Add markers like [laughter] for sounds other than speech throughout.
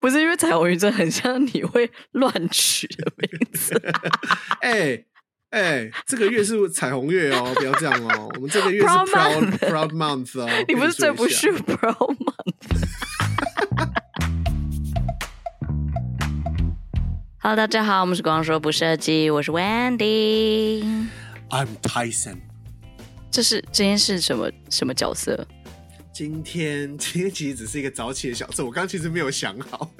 不是因为彩虹鱼真的很像你会乱取的名字。哎 [laughs] 哎、欸欸，这个月是彩虹月哦，不要这样哦。我们这个月是 Proud Proud Month 哦。你不是最不是 Proud Month？Hello，[laughs] 大家好，我们是光说不设计，我是 Wendy。I'm Tyson。这是今天是什么什么角色？今天 [laughs] 今天其实只是一个早起的小事，我刚刚其实没有想好。[laughs]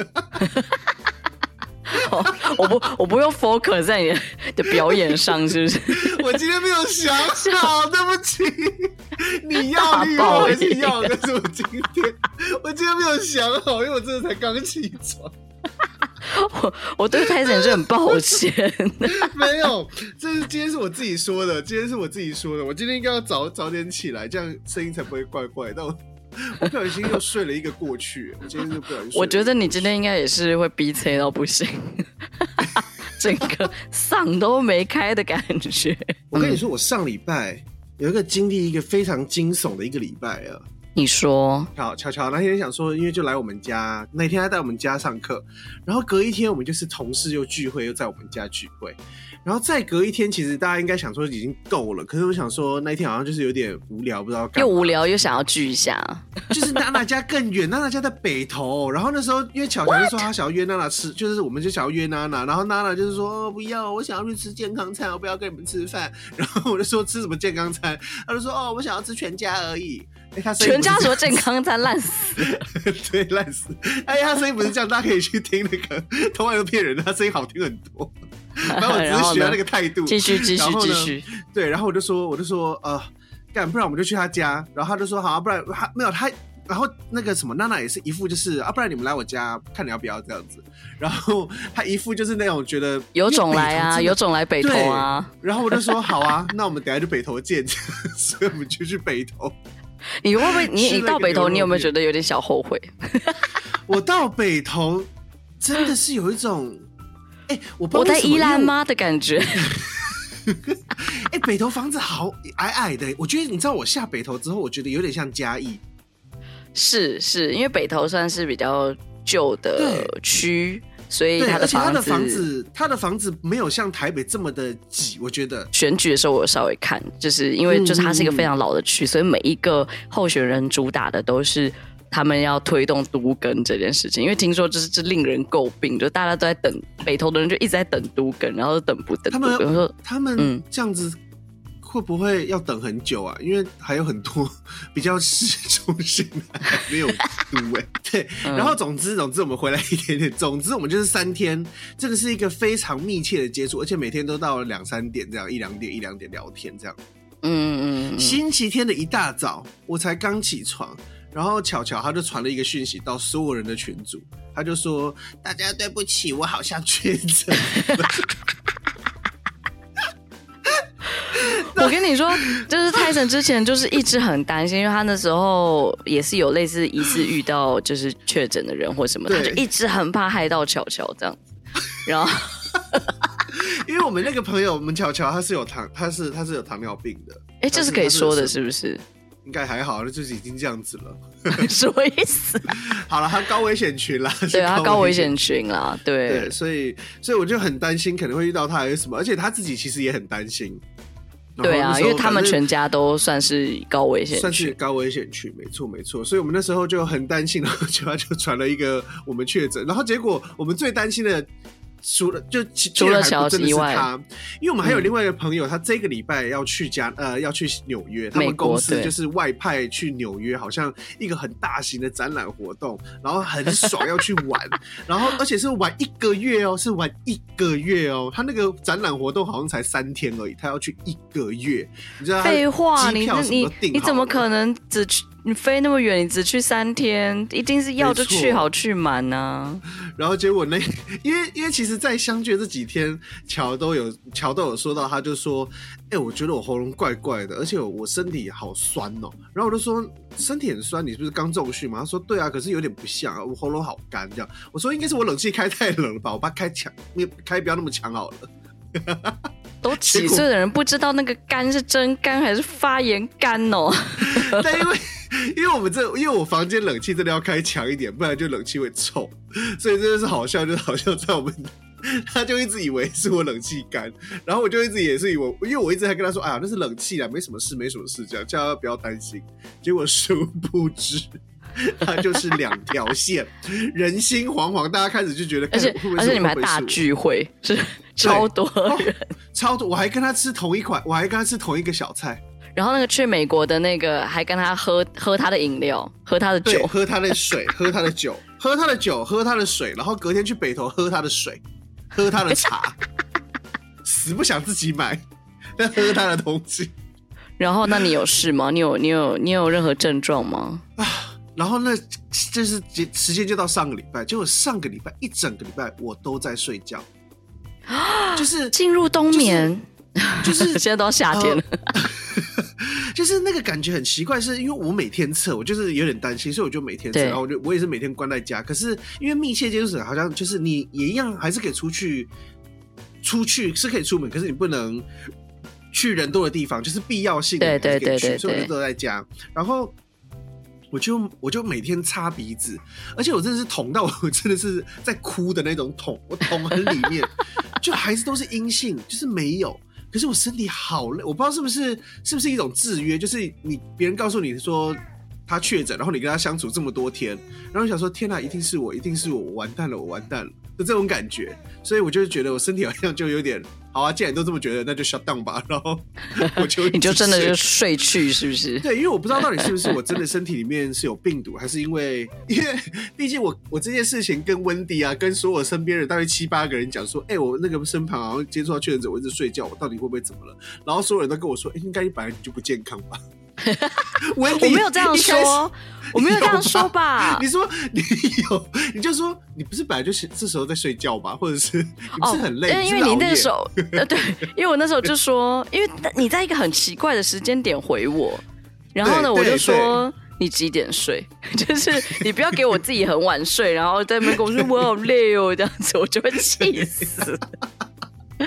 哦、我不我不用 focus 在你的表演上，是不是？[laughs] 我今天没有想好，对不起。你要你要还是要？但是我今天我今天没有想好，因为我真的才刚起床。[laughs] 我我对泰森是很抱歉。[laughs] 没有，这是今天是我自己说的，今天是我自己说的。我今天应该要早早点起来，这样声音才不会怪怪。但我。我不小心又睡了一个过去，我今天就不小心。我觉得你今天应该也是会逼催到不行，[laughs] 整个嗓都没开的感觉。我跟你说，我上礼拜有一个经历一个非常惊悚的一个礼拜啊。你说，好，巧巧那天想说，因为就来我们家，那天他在我们家上课，然后隔一天我们就是同事又聚会，又在我们家聚会。然后再隔一天，其实大家应该想说已经够了，可是我想说那一天好像就是有点无聊，不知道干嘛。又无聊又想要聚一下，就是娜娜家更远，娜娜家在北头。然后那时候因为巧巧就说她想要约娜娜吃，就是我们就想要约娜娜，然后娜娜就是说、哦、不要，我想要去吃健康餐，我不要跟你们吃饭。然后我就说吃什么健康餐，他就说哦，我想要吃全家而已。哎，他全家说健康餐烂死，[laughs] 对，烂死。哎，他声音不是这样，大家可以去听那个，童话又骗人的，他声音好听很多。然后我只是学他那个态度，继续继续继续。对，然后我就说，我就说，呃，干，不然我们就去他家。然后他就说，好啊，不然他没有他。然后那个什么娜娜也是一副就是啊，不然你们来我家，看你要不要这样子。然后他一副就是那种觉得有种来啊，有种来北投啊。然后我就说，好啊，那我们等下就北投见。[laughs] 所以我们就去北投。[laughs] 你会不会？你你到北投，你有没有觉得有点小后悔？[laughs] 我到北投真的是有一种。哎、欸，我我在宜兰吗的感觉？[laughs] 哎、欸，北投房子好矮矮的，我觉得你知道，我下北投之后，我觉得有点像嘉义。是是，因为北投算是比较旧的区，所以他的房子，他的房子，他的房子没有像台北这么的挤。我觉得选举的时候，我稍微看，就是因为就是它是一个非常老的区，嗯、所以每一个候选人主打的都是。他们要推动都更这件事情，因为听说这是这令人诟病，就大家都在等北投的人就一直在等都更，然后都等不等。他们说他们这样子会不会要等很久啊？嗯、因为还有很多 [laughs] 比较市中心还没有都哎。[laughs] 对，然后总之总之我们回来一点点，总之我们就是三天，真的是一个非常密切的接触，而且每天都到了两三点这样，一两点一两点聊天这样。嗯嗯嗯。星期天的一大早，我才刚起床。然后巧巧他就传了一个讯息到所有人的群组，他就说：“大家对不起，我好像确诊。” [laughs] [laughs] 我跟你说，就是泰森之前就是一直很担心，因为他那时候也是有类似疑似遇到就是确诊的人或什么，他就一直很怕害到巧巧这样子。然后，[laughs] 因为我们那个朋友，我们巧巧他是有糖，他是他是有糖尿病的，哎，这是可以说的，是不是？应该还好，那就是已经这样子了。[laughs] 什么意思？好了，他高危险群啦，对啊，他高危险群啦，对，对，所以，所以我就很担心可能会遇到他还是什么，而且他自己其实也很担心。对啊，因为他们全家都算是高危险群，算是高危险区，没错，没错。所以我们那时候就很担心，然后就他就传了一个我们确诊，然后结果我们最担心的。除了就除了乔治以外，因为我们还有另外一个朋友，嗯、他这个礼拜要去加呃要去纽约，他们公司就是外派去纽约，好像一个很大型的展览活动，然后很爽要去玩，然后而且是玩一个月哦，是玩一个月哦，他那个展览活动好像才三天而已，他要去一个月，你知道？废话，你你你怎么可能只去？你飞那么远，你只去三天，一定是要就去好去满呐、啊。[laughs] 然后结果那，[laughs] 因为因为其实，在相聚这几天，乔都有乔都有说到，他就说：“哎、欸，我觉得我喉咙怪怪的，而且我身体好酸哦。”然后我就说：“身体很酸，你是不是刚中训嘛？”他说：“对啊，可是有点不像啊，我喉咙好干这样。”我说：“应该是我冷气开太冷了吧？我把它开强，你开不要那么强好了。”都几岁的人不知道那个干是真干还是发炎干哦？[laughs] 但因为。因为我们这，因为我房间冷气真的要开强一点，不然就冷气会臭，所以真的是好笑，就是好像在我们，他就一直以为是我冷气干，然后我就一直也是以为，因为我一直还跟他说，哎呀，那是冷气啊，没什么事，没什么事，这样叫他不要担心。结果殊不知，[laughs] 他就是两条线，[laughs] 人心惶惶，大家开始就觉得，而且而且你们还大聚会，是超多人，哦，超多，我还跟他吃同一款，我还跟他吃同一个小菜。然后那个去美国的那个还跟他喝喝他的饮料，喝他的酒，喝他的水，[laughs] 喝他的酒，喝他的酒，喝他的水，然后隔天去北投喝他的水，喝他的茶，死不想自己买，但喝他的东西。然后那你有事吗？你有你有你有任何症状吗？啊，然后那就是时间就到上个礼拜，结果上个礼拜一整个礼拜我都在睡觉，就是进入冬眠。就是 [laughs] 就是现在都夏天了，呃，[laughs] 就是那个感觉很奇怪，是因为我每天测，我就是有点担心，所以我就每天测，然后我就我也是每天关在家。可是因为密切接触者好像就是你也一样，还是可以出去，出去是可以出门，可是你不能去人多的地方，就是必要性对对对，所以我就都在家。然后我就我就每天擦鼻子，而且我真的是捅到我 [laughs] 真的是在哭的那种捅，我捅很里面，就还是都是阴性，就是没有。可是我身体好累，我不知道是不是是不是一种制约，就是你别人告诉你说他确诊，然后你跟他相处这么多天，然后想说天哪，一定是我，一定是我，我完蛋了，我完蛋了，就这种感觉，所以我就觉得我身体好像就有点。好啊，既然都这么觉得，那就 shut down 吧。然后我就 [laughs] 你就真的就睡去，是不是？对，因为我不知道到底是不是我真的 [laughs] 身体里面是有病毒，还是因为因为毕竟我我这件事情跟温迪啊，跟所有身边人大概七八个人讲说，哎、欸，我那个身旁好像接触到确诊者，我一直睡觉，我到底会不会怎么了？然后所有人都跟我说，应该你本来就不健康吧。[laughs] 我没有这样说，我没有这样说吧？[laughs] 你说你有，你就说你不是本来就是这时候在睡觉吧？或者是是很累？哦、因为你那个时候，呃，对，因为我那时候就说，因为你在一个很奇怪的时间点回我，然后呢，我就说你几点睡？[laughs] 就是你不要给我自己很晚睡，然后在那边跟我说我好累哦，这样子我就会气死。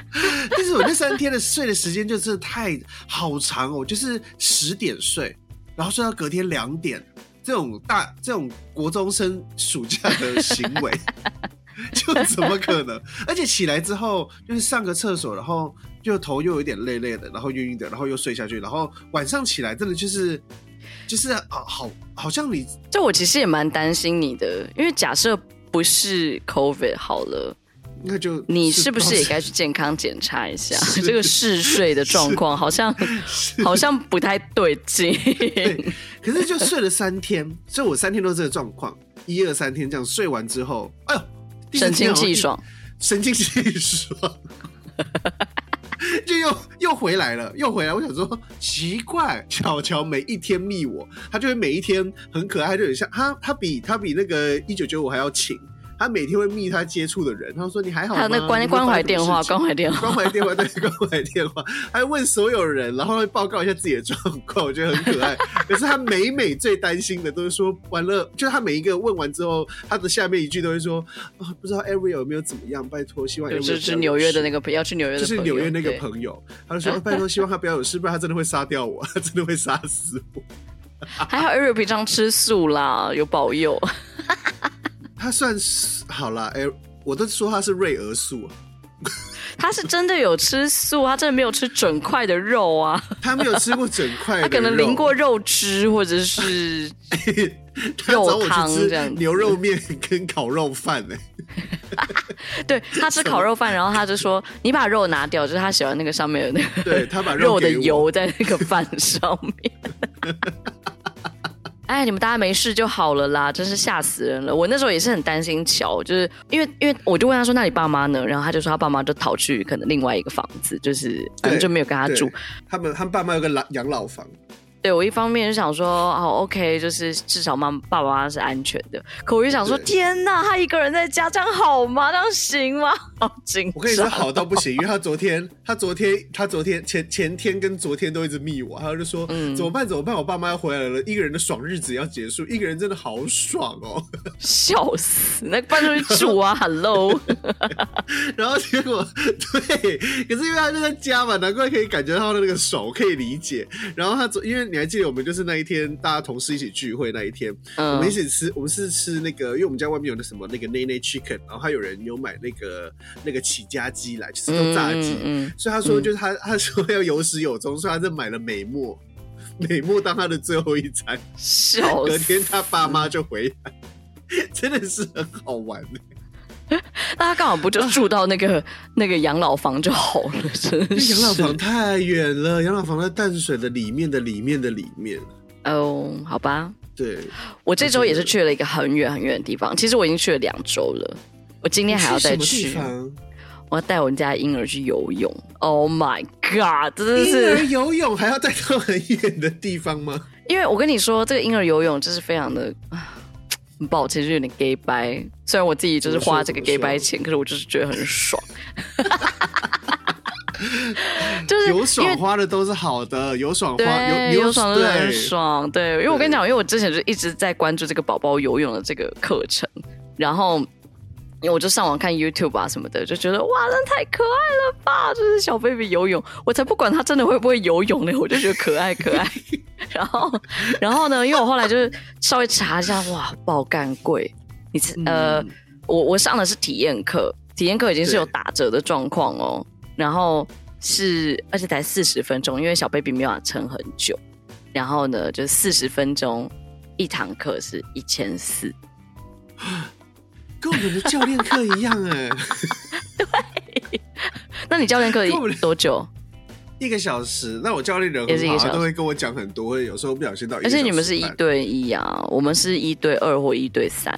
[laughs] 但是我那三天的睡的时间就是太好长哦，就是十点睡，然后睡到隔天两点，这种大这种国中生暑假的行为，[laughs] 就怎么可能？而且起来之后就是上个厕所，然后就头又有点累累的，然后晕晕的，然后又睡下去，然后晚上起来真的就是就是好好好像你，这我其实也蛮担心你的，因为假设不是 COVID 好了。那就你是不是也该去健康检查一下 [laughs] 这个嗜睡的状况？好像 [laughs] 好像不太对劲。可是就睡了三天，所以我三天都是这个状况，一二三天这样睡完之后，哎呦，神清气爽，神清气爽，就又又回来了，又回来。我想说奇怪，巧巧每一天密我，他就会每一天很可爱，就很像他，他比他比那个一九九五还要勤。他每天会密他接触的人，他说你还好吗？还有那关关怀电话，关怀电话，关怀电话，对，[laughs] 关怀电话，还问所有人，然后会报告一下自己的状况，我觉得很可爱。[laughs] 可是他每每最担心的都是说完了，就是他每一个问完之后，他的下面一句都会说啊，不知道 Ariel 有没有怎么样？拜托，希望有就是纽约的那个朋友，要去纽约的，就是纽约那个朋友，他就说 [laughs] 拜托，希望他不要有事，不然他真的会杀掉我，他真的会杀死我。还好 Ariel 平常吃素啦，有保佑。他算是好了，哎、欸，我都说他是瑞儿素，他是真的有吃素，他真的没有吃整块的肉啊，他没有吃过整块，他可能淋过肉汁或者是肉汤这样，牛肉面跟烤肉饭呢、欸？[laughs] 对，他吃烤肉饭，然后他就说你把肉拿掉，就是他喜欢那个上面的那个，对他把肉的油在那个饭上面。[laughs] 哎，你们大家没事就好了啦，真是吓死人了！我那时候也是很担心乔，就是因为因为我就问他说：“那你爸妈呢？”然后他就说他爸妈就逃去可能另外一个房子，就是反正就没有跟他住。他们他们爸妈有个老养老房。对，我一方面就想说，哦，OK，就是至少妈爸爸妈妈是安全的。可我就想说，天哪，他一个人在家，这样好吗？这样行吗？[laughs] 好紧张。我跟你说，好到不行，因为他昨天，他昨天，他昨天前前天跟昨天都一直密我，他就说，嗯，怎么办？怎么办？我爸妈要回来了，一个人的爽日子要结束，一个人真的好爽哦，[laughs] 笑死！那搬出去住啊，Hello。[laughs] 然后结果对，可是因为他就在家嘛，难怪可以感觉到他的那个手，可以理解。然后他昨因为。你还记得我们就是那一天大家同事一起聚会那一天，嗯、我们一起吃，我们是吃那个，因为我们家外面有那什么那个内内 chicken，然后还有人有买那个那个起家鸡来，就是做炸鸡，嗯嗯、所以他说就是他、嗯、他说要有始有终，所以他就买了美墨，美墨当他的最后一餐，隔天他爸妈就回来，真的是很好玩。[laughs] 那他刚好不就住到那个 [laughs] 那个养老房就好了，真是。养老房太远了，养老房在淡水的里面的里面的里面。哦，好吧。对，我这周也是去了一个很远很远的地方。其实我已经去了两周了，我今天还要再去。我要带我们家婴儿去游泳。Oh my god！真的是婴儿游泳还要带到很远的地方吗？因为我跟你说，这个婴儿游泳就是非常的。很抱歉，就有点 gay 掰。虽然我自己就是花这个 gay 掰钱，可是我就是觉得很爽。[laughs] 就是有爽花的都是好的，有爽花有有爽的很爽。对，因为我跟你讲，因为我之前就一直在关注这个宝宝游泳的这个课程，然后。因为我就上网看 YouTube 啊什么的，就觉得哇，那太可爱了吧！就是小 baby 游泳，我才不管他真的会不会游泳呢，我就觉得可爱可爱。[laughs] 然后，然后呢，因为我后来就是稍微查一下，哇，爆干贵！你呃，我我上的是体验课，体验课已经是有打折的状况哦。然后是，而且才四十分钟，因为小 baby 没法撑很久。然后呢，就四十分钟一堂课是一千四。[gasps] 跟我们的教练课一样哎，[laughs] 对。那你教练课多久？一个小时。那我教练人很好，他都会跟我讲很多。有时候不小心到。而且你们是一对一啊，我们是一对二或一对三。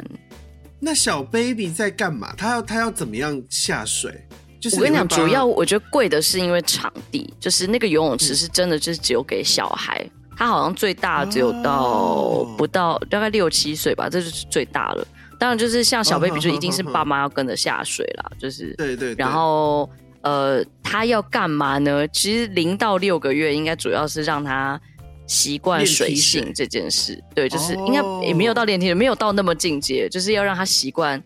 那小 baby 在干嘛？他要他要怎么样下水？就是我跟你讲，主要我觉得贵的是因为场地，就是那个游泳池是真的，就是只有给小孩。嗯、他好像最大只有到不到大概六七岁吧，这就是最大了。当然，就是像小 baby 就一定是爸妈要跟着下水啦，就是对对。然后呃，他要干嘛呢？其实零到六个月应该主要是让他习惯水性这件事。对，就是应该也没有到练体，没有到那么进阶，就是要让他习惯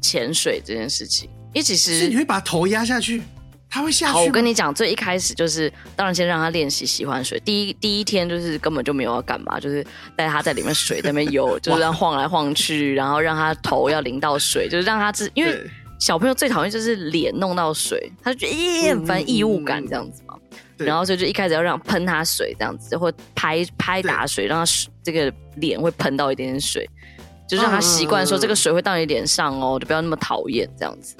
潜水这件事情。因为其实是你会把头压下去。他会下去。好，我跟你讲，最一开始就是，当然先让他练习喜欢水。第一第一天就是根本就没有要干嘛，就是带他在里面水在那边游，就是让晃来晃去，然后让他头要淋到水，就是让他自，因为小朋友最讨厌就是脸弄到水，他就觉得耶很烦异物感这样子嘛。然后所以就一开始要让喷他水这样子，或拍拍打水，让他这个脸会喷到一点点水，就让他习惯说这个水会到你脸上哦，就不要那么讨厌这样子。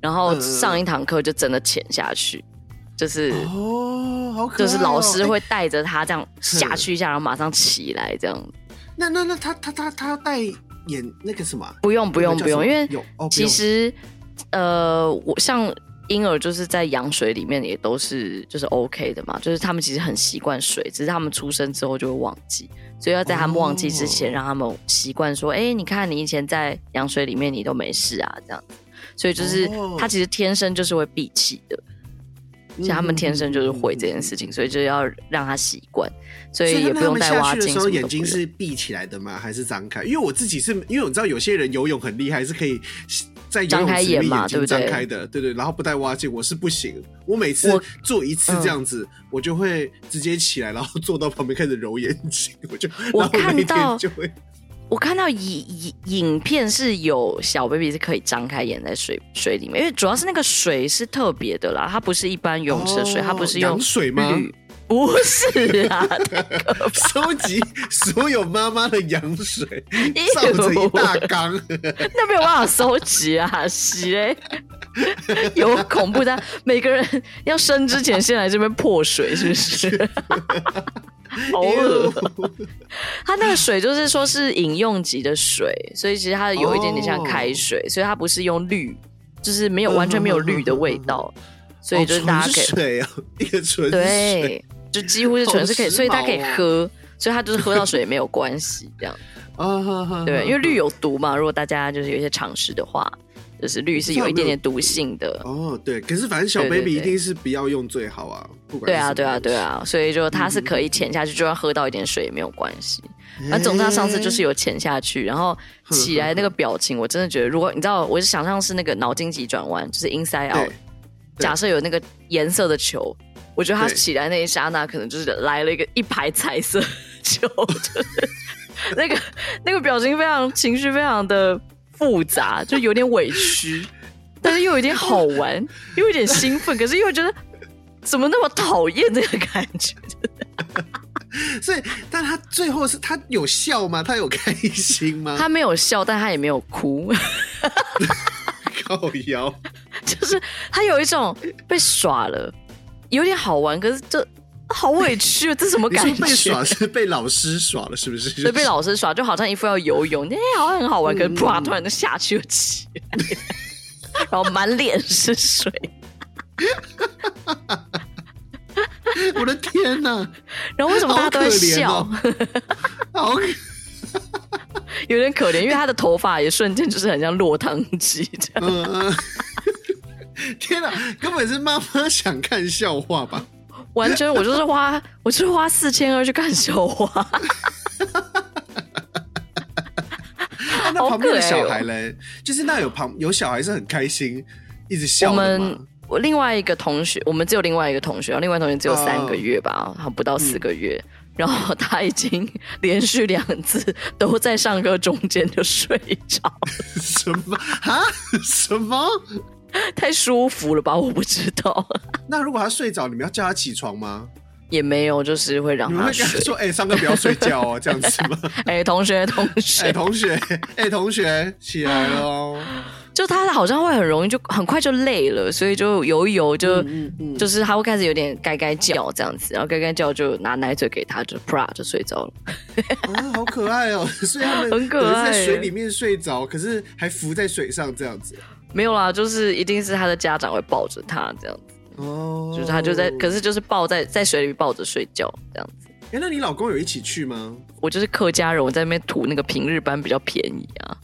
然后上一堂课就真的潜下去，嗯、就是哦，好可爱哦，就是老师会带着他这样下去一下，欸、然后马上起来这样。那那那他他他他要带眼那个什么？不用不用不用，因为其实呃，我像婴儿就是在羊水里面也都是就是 OK 的嘛，就是他们其实很习惯水，只是他们出生之后就会忘记，所以要在他们忘记之前让他们习惯说，哎、哦，你看你以前在羊水里面你都没事啊这样。所以就是他其实天生就是会闭气的，像他们天生就是会这件事情，所以就要让他习惯，所以也不用带蛙镜。的时候眼睛是闭起来的吗？还是张开？因为我自己是因为我知道有些人游泳很厉害，是可以在张开眼嘛，对不对？张开的，对对。然后不带蛙镜，我是不行。我每次做一次这样子，我就会直接起来，然后坐到旁边开始揉眼睛，我就我看到就会。我看到影影影片是有小 baby 是可以张开眼在水水里面，因为主要是那个水是特别的啦，它不是一般游泳池的水，哦、它不是用水吗？不是啊，[laughs] 收集所有妈妈的羊水，[laughs] 造成一大缸，[laughs] 那没有办法收集啊，洗嘞，有恐怖的，每个人要生之前先来这边破水，是不是？好 [laughs] 恶！[laughs] 它那个水就是说是饮用级的水，所以其实它有一点点像开水，哦、所以它不是用氯，就是没有完全没有氯的味道，嗯、所以就是大家可以水啊，一个纯对，就几乎是纯是可以，所以它可以喝，所以它就是喝到水也没有关系这样。[laughs] 啊，对，因为氯有毒嘛，如果大家就是有一些常识的话。就是氯是有一点点毒性的。哦，对，可是反正小 baby 一定是不要用最好啊，不管对啊，对啊，对啊，所以就它是可以潜下去，就算喝到一点水也没有关系。那总之他上次就是有潜下去，然后起来那个表情，我真的觉得，如果你知道，我是想象是那个脑筋急转弯，就是 inside out，假设有那个颜色的球，我觉得他起来那一刹那，可能就是来了一个一排彩色球，就是那个那个表情非常情绪非常的复杂，就有点委屈，[laughs] 但是又有点好玩，又有点兴奋，可是又觉得怎么那么讨厌这个感觉。[laughs] 所以，但他最后是他有笑吗？他有开心吗？他没有笑，但他也没有哭。[laughs] 靠腰，就是他有一种被耍了，有点好玩，可是这好委屈，这什么感觉？被耍是被老师耍了，是不是？对，被老师耍，就好像一副要游泳，[laughs] 哎，好像很好玩，可是啪，突然就下去了起来，然后满脸是水。[laughs] 我的天哪！然后为什么大家都在笑？[laughs] 好可，有点可怜，因为他的头发也瞬间就是很像落汤鸡这样。嗯，天哪，根本是妈妈想看笑话吧？完全，我就是花，我就是花四千二去看小花。[laughs] 那旁边的小孩嘞，就是那有旁有小孩是很开心，一直笑我们？我另外一个同学，我们只有另外一个同学，另外同学只有三个月吧，还、uh, 不到四个月，嗯、然后他已经连续两次都在上课中间就睡着。[laughs] 什么啊？什么？[laughs] 太舒服了吧？我不知道。[laughs] 那如果他睡着，你们要叫他起床吗？也没有，就是会让他睡。说：“哎、欸，上课不要睡觉哦，[laughs] 这样子吗？”哎、欸，同学，同学，哎、欸，同学，哎、欸，同学，起来了。[sighs] 就他好像会很容易就很快就累了，所以就游一游就、嗯嗯、就是他会开始有点该该叫这样子，然后该该叫就拿奶嘴给他，就啪就睡着了。啊，好可爱哦！所以他们很可爱，在水里面睡着，可是还浮在水上这样子。没有啦，就是一定是他的家长会抱着他这样子。哦，就是他就在，可是就是抱在在水里抱着睡觉这样子。哎，那你老公有一起去吗？我就是客家人，我在那边图那个平日班比较便宜啊。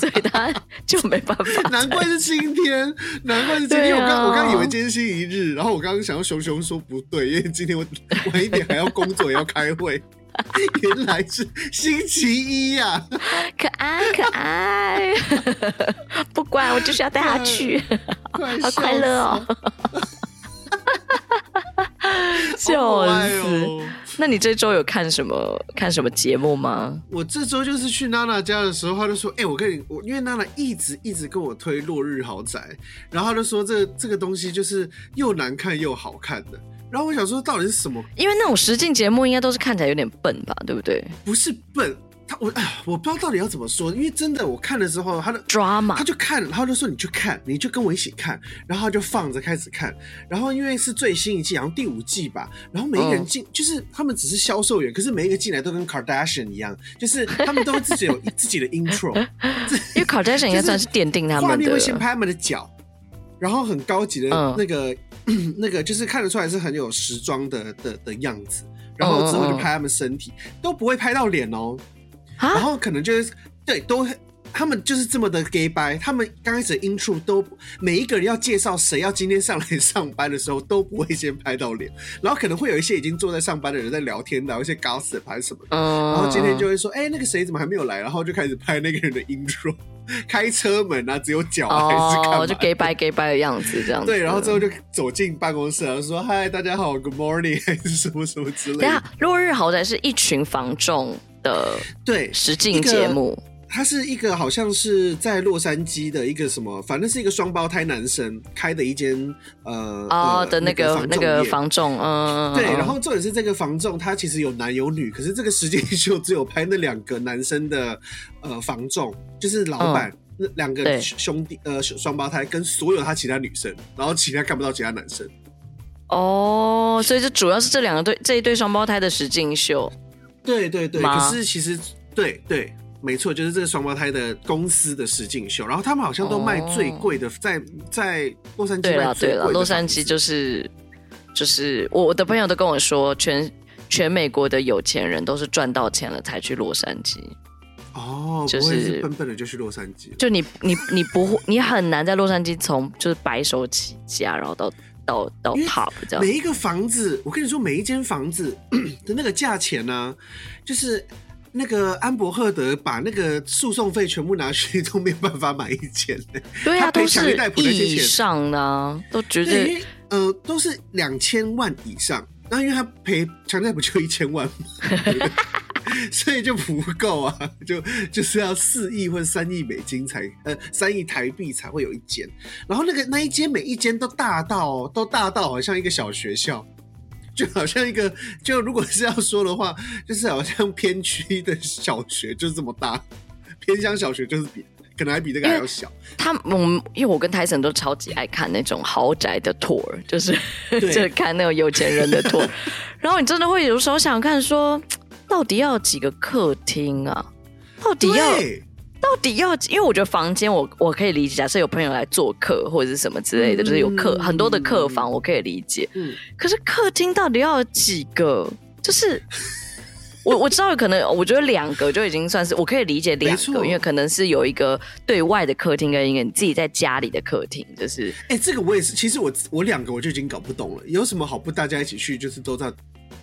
所以他就没办法。难怪是今天，难怪是今天。啊、我刚我刚以为今天星期一日，然后我刚刚想要熊熊说不对，因为今天我晚一点还要工作，也要开会。[laughs] 原来是星期一呀、啊！可爱可爱，[laughs] 不管我就是要带他去，好快乐哦！[laughs] 笑死！那你这周有看什么看什么节目吗？我这周就是去娜娜家的时候，他就说：“哎、欸，我跟你我，因为娜娜一直一直跟我推《落日豪宅》，然后他就说这这个东西就是又难看又好看的。然后我想说，到底是什么？因为那种实境节目应该都是看起来有点笨吧，对不对？不是笨。”他我哎呀，[sighs] 我不知道到底要怎么说，因为真的我看的时候，他的 drama，他就看，然后就说你去看，你就跟我一起看，然后他就放着开始看，然后因为是最新一季，然后第五季吧，然后每一个人进、嗯、就是他们只是销售员，可是每一个进来都跟 Kardashian 一样，就是他们都会自己有 [laughs] 自己的 intro，因为 Kardashian 应该算是奠定他们的，画面会先拍他们的脚，然后很高级的那个、嗯、那个就是看得出来是很有时装的的的样子，然后之后就拍他们身体，嗯、都不会拍到脸哦。然后可能就是对，都他们就是这么的 gay 掰。他们刚开始的 intro 都每一个人要介绍谁要今天上来上班的时候，都不会先拍到脸。然后可能会有一些已经坐在上班的人在聊天，聊一些 gossip 还是什么的。然后今天就会说，哎，那个谁怎么还没有来？然后就开始拍那个人的 intro，开车门啊，只有脚还是看哦，就 gay 掰 gay 掰的样子这样子。对，然后之后就走进办公室，然后说嗨，大家好，Good morning，还是什么什么之类的。对啊，落日豪宅是一群房仲。的对实境节目，它是一个好像是在洛杉矶的一个什么，反正是一个双胞胎男生开的一间呃哦、呃、的那个那个房仲，嗯对，然后重点是这个房仲他其实有男有女，可是这个实境秀只有拍那两个男生的呃房仲，就是老板、嗯、那两个兄弟呃双胞胎跟所有他其他女生，然后其他看不到其他男生。哦，所以就主要是这两个对这一对双胞胎的实境秀。对对对，可是其实对对没错，就是这个双胞胎的公司的实境秀，然后他们好像都卖最贵的，在在洛杉矶卖最贵的。对了对了，洛杉矶就是就是我我的朋友都跟我说，全全美国的有钱人都是赚到钱了才去洛杉矶。哦，就是，是笨笨的就去洛杉矶。就你你你不会，你很难在洛杉矶从就是白手起家，然后到。到到 top 这样，每一个房子，我跟你说，每一间房子 [clears throat] 的那个价钱呢、啊，就是那个安博赫德把那个诉讼费全部拿去，都没有办法买一间。对啊，都是以上的，都觉得呃都是两千万以上。然后因为他赔强尼戴普就一千万，[laughs] 所以就不够啊，[laughs] 就就是要四亿或者三亿美金才呃三亿台币才会有一间。然后那个那一间每一间都大到都大到好像一个小学校。就好像一个，就如果是要说的话，就是好像偏区的小学就是这么大，偏乡小学就是比可能还比这个还要小。他我们因为我跟泰森都超级爱看那种豪宅的 tour，[laughs] 就是就看那种有钱人的 tour。[laughs] 然后你真的会有时候想看说，到底要几个客厅啊？到底要？到底要？因为我觉得房间我我可以理解，假设有朋友来做客或者是什么之类的，嗯、就是有客很多的客房，我可以理解。嗯，可是客厅到底要有几个？就是 [laughs] 我我知道有可能，我觉得两个就已经算是我可以理解两个，因为可能是有一个对外的客厅跟一个你自己在家里的客厅，就是哎、欸，这个我也是。其实我我两个我就已经搞不懂了，有什么好不大家一起去？就是都在。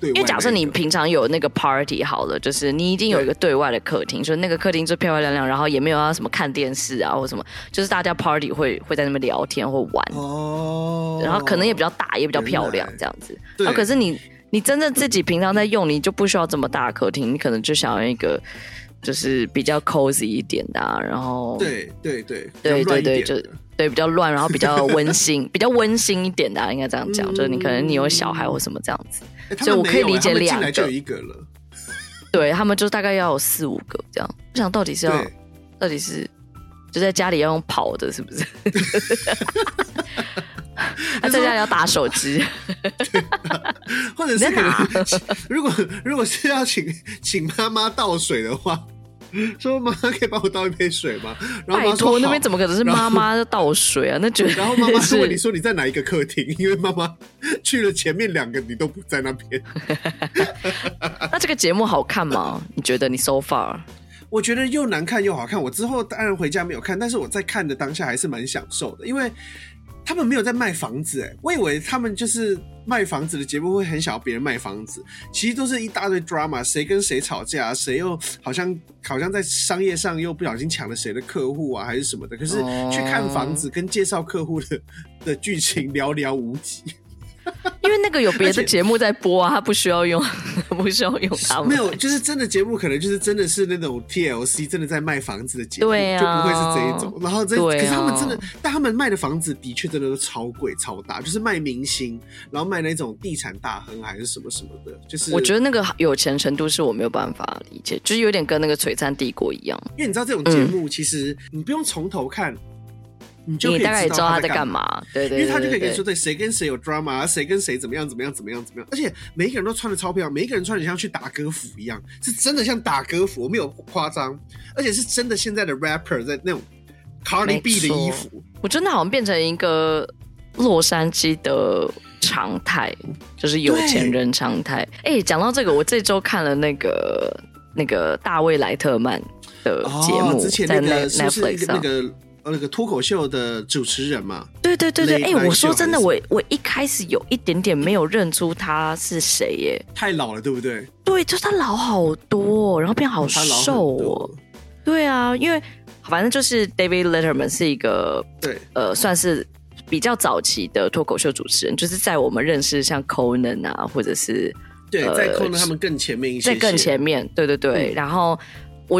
因为假设你平常有那个 party 好了，就是你一定有一个对外的客厅，所以那个客厅就漂漂亮亮，然后也没有要什么看电视啊或什么，就是大家 party 会会在那边聊天或玩。哦，然后可能也比较大，也比较漂亮。这样子。对，可是你你真正自己平常在用，你就不需要这么大的客厅，你可能就想要一个就是比较 cozy 一点的，啊，然后对对对对对对就。对，比较乱，然后比较温馨，比较温馨一点的，应该这样讲，嗯、就是你可能你有小孩或什么这样子，欸、所以我可以理解两个。进来就有一个了，[laughs] 对他们就大概要有四五个这样。我想到底是要，到底是就在家里要用跑的，是不是？[laughs] 他在家里要打手机，[laughs] 或者是如果如果是要请请妈妈倒水的话。说妈妈可以帮我倒一杯水吗？然后妈妈说那边怎么可能是妈妈倒水啊？那就然后妈妈问你说你在哪一个客厅？因为妈妈去了前面两个，你都不在那边。[laughs] 那这个节目好看吗？你觉得你 so far？我觉得又难看又好看。我之后当然回家没有看，但是我在看的当下还是蛮享受的，因为。他们没有在卖房子哎，我以为他们就是卖房子的节目会很想要别人卖房子，其实都是一大堆 drama，谁跟谁吵架，谁又好像好像在商业上又不小心抢了谁的客户啊，还是什么的。可是去看房子跟介绍客户的的剧情寥寥无几。[laughs] 因为那个有别的节目在播啊，他不需要用，[laughs] 不需要用他们。没有，就是真的节目，可能就是真的是那种 TLC，真的在卖房子的节目，对啊，就不会是这一种。然后这，啊、可是他们真的，但他们卖的房子的确真的都超贵、超大，就是卖明星，然后卖那种地产大亨还是什么什么的。就是我觉得那个有钱程度是我没有办法理解，就是有点跟那个璀璨帝国一样。因为你知道这种节目，其实你不用从头看。你就可以大概知道他在干嘛，对对，因为他就可以跟你说，对，谁跟谁有 drama，谁跟谁怎么样怎么样怎么样怎么样，而且每一个人都穿的超漂亮，每一个人穿的像去打歌服一样，是真的像打歌服，我没有夸张，而且是真的现在的 rapper 在那种 Cardi B 的衣服，我真的好像变成一个洛杉矶的常态，就是有钱人常态。哎对，讲到这个，我这周看了那个那个大卫莱特曼的节目，哦、之前那个 Netflix 那个。呃，那个脱口秀的主持人嘛，对对对对，哎，我说真的，我我一开始有一点点没有认出他是谁耶，太老了，对不对？对，就是他老好多，然后变好瘦哦。对啊，因为反正就是 David Letterman 是一个对呃，算是比较早期的脱口秀主持人，就是在我们认识像 Conan 啊，或者是对，在 Conan 他们更前面一些，在更前面，对对对，然后我。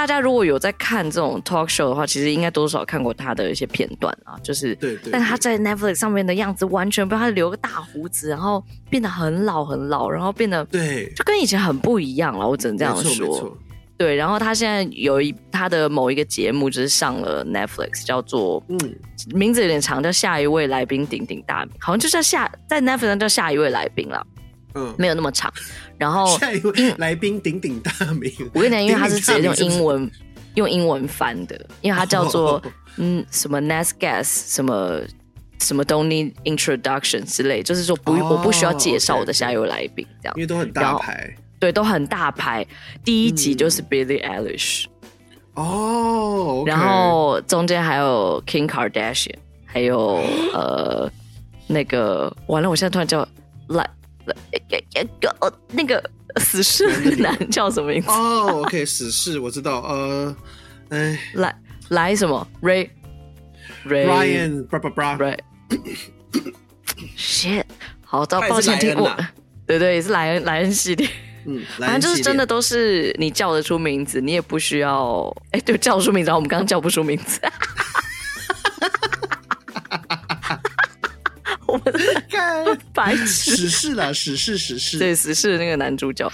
大家如果有在看这种 talk show 的话，其实应该多少看过他的一些片段啊，就是，对对。但他在 Netflix 上面的样子完全不，他留个大胡子，然后变得很老很老，然后变得对，就跟以前很不一样了。我只能这样说。对，然后他现在有一他的某一个节目，就是上了 Netflix，叫做嗯，名字有点长，叫下一位来宾鼎鼎大名，好像就叫下在 Netflix 上叫下一位来宾了。嗯，没有那么长。然后 [laughs] 下一位 [laughs] 来宾鼎鼎大名，我跟你讲，因为他是直接用英文用英文翻的，因为他叫做嗯什么 Next Guest 什么什么 Don't Need Introduction 之类，就是说不我不需要介绍我的下一位来宾这样，因为都很大牌，对，都很大牌。第一集就是 Billie Eilish 哦，然后中间还有 King Kardashian，还有 [gasps] 呃那个完了，我现在突然叫来。呃那个死侍男叫什么名字？哦，OK，死侍我知道，呃，哎，来来什么？Ray Ryan bra bra bra Ray shit，好，到抱歉听过，对对，也是莱恩莱恩系列，嗯，反正就是真的都是你叫得出名字，你也不需要，哎，对，叫得出名字，然后我们刚刚叫不出名字。[laughs] 我们看 [laughs] 白痴，死侍啦，死侍，死侍，对，死侍的那个男主角，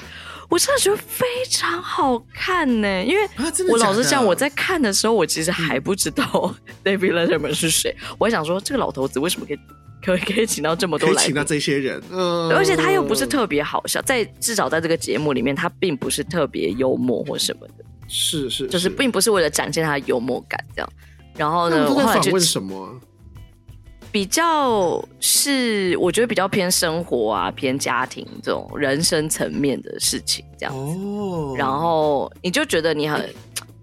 我真的觉得非常好看呢。因为我老实讲，我在看的时候，我其实还不知道 [laughs] David Letterman 是谁。我还想说，这个老头子为什么可以 [laughs] 可以可以请到这么多来，请到这些人，嗯，而且他又不是特别好笑，在至少在这个节目里面，他并不是特别幽默或什么的，是是，就是并不是为了展现他的幽默感这样。然后呢，我后来就问什么？比较是我觉得比较偏生活啊，偏家庭这种人生层面的事情这样子。哦。然后你就觉得你很，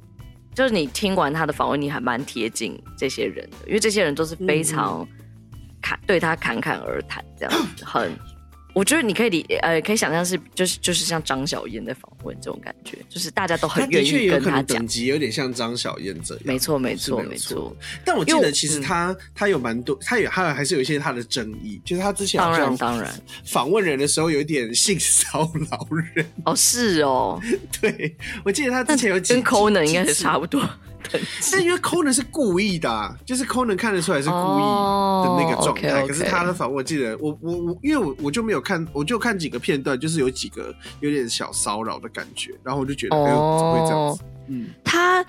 [clears throat] 就是你听完他的访问，你还蛮贴近这些人的，因为这些人都是非常侃对他侃侃而谈这样子，很。我觉得你可以理呃，可以想象是就是就是像张小燕在访问这种感觉，就是大家都很愿意跟他讲。等级有点像张小燕这样，没错没错没错。但我记得其实他、嗯、他有蛮多，他有他还是有一些他的争议，就是他之前当然当然访问人的时候有一点性骚扰人哦，是哦，[laughs] 对我记得他之前有跟 Conan 应该是差不多。但因为 Conan 是故意的、啊，就是 Conan 看得出来是故意的那个状态。Oh, okay, okay. 可是他的反，我记得我我我，因为我我就没有看，我就看几个片段，就是有几个有点小骚扰的感觉，然后我就觉得哎呦，oh, 怎么会这样子？嗯，他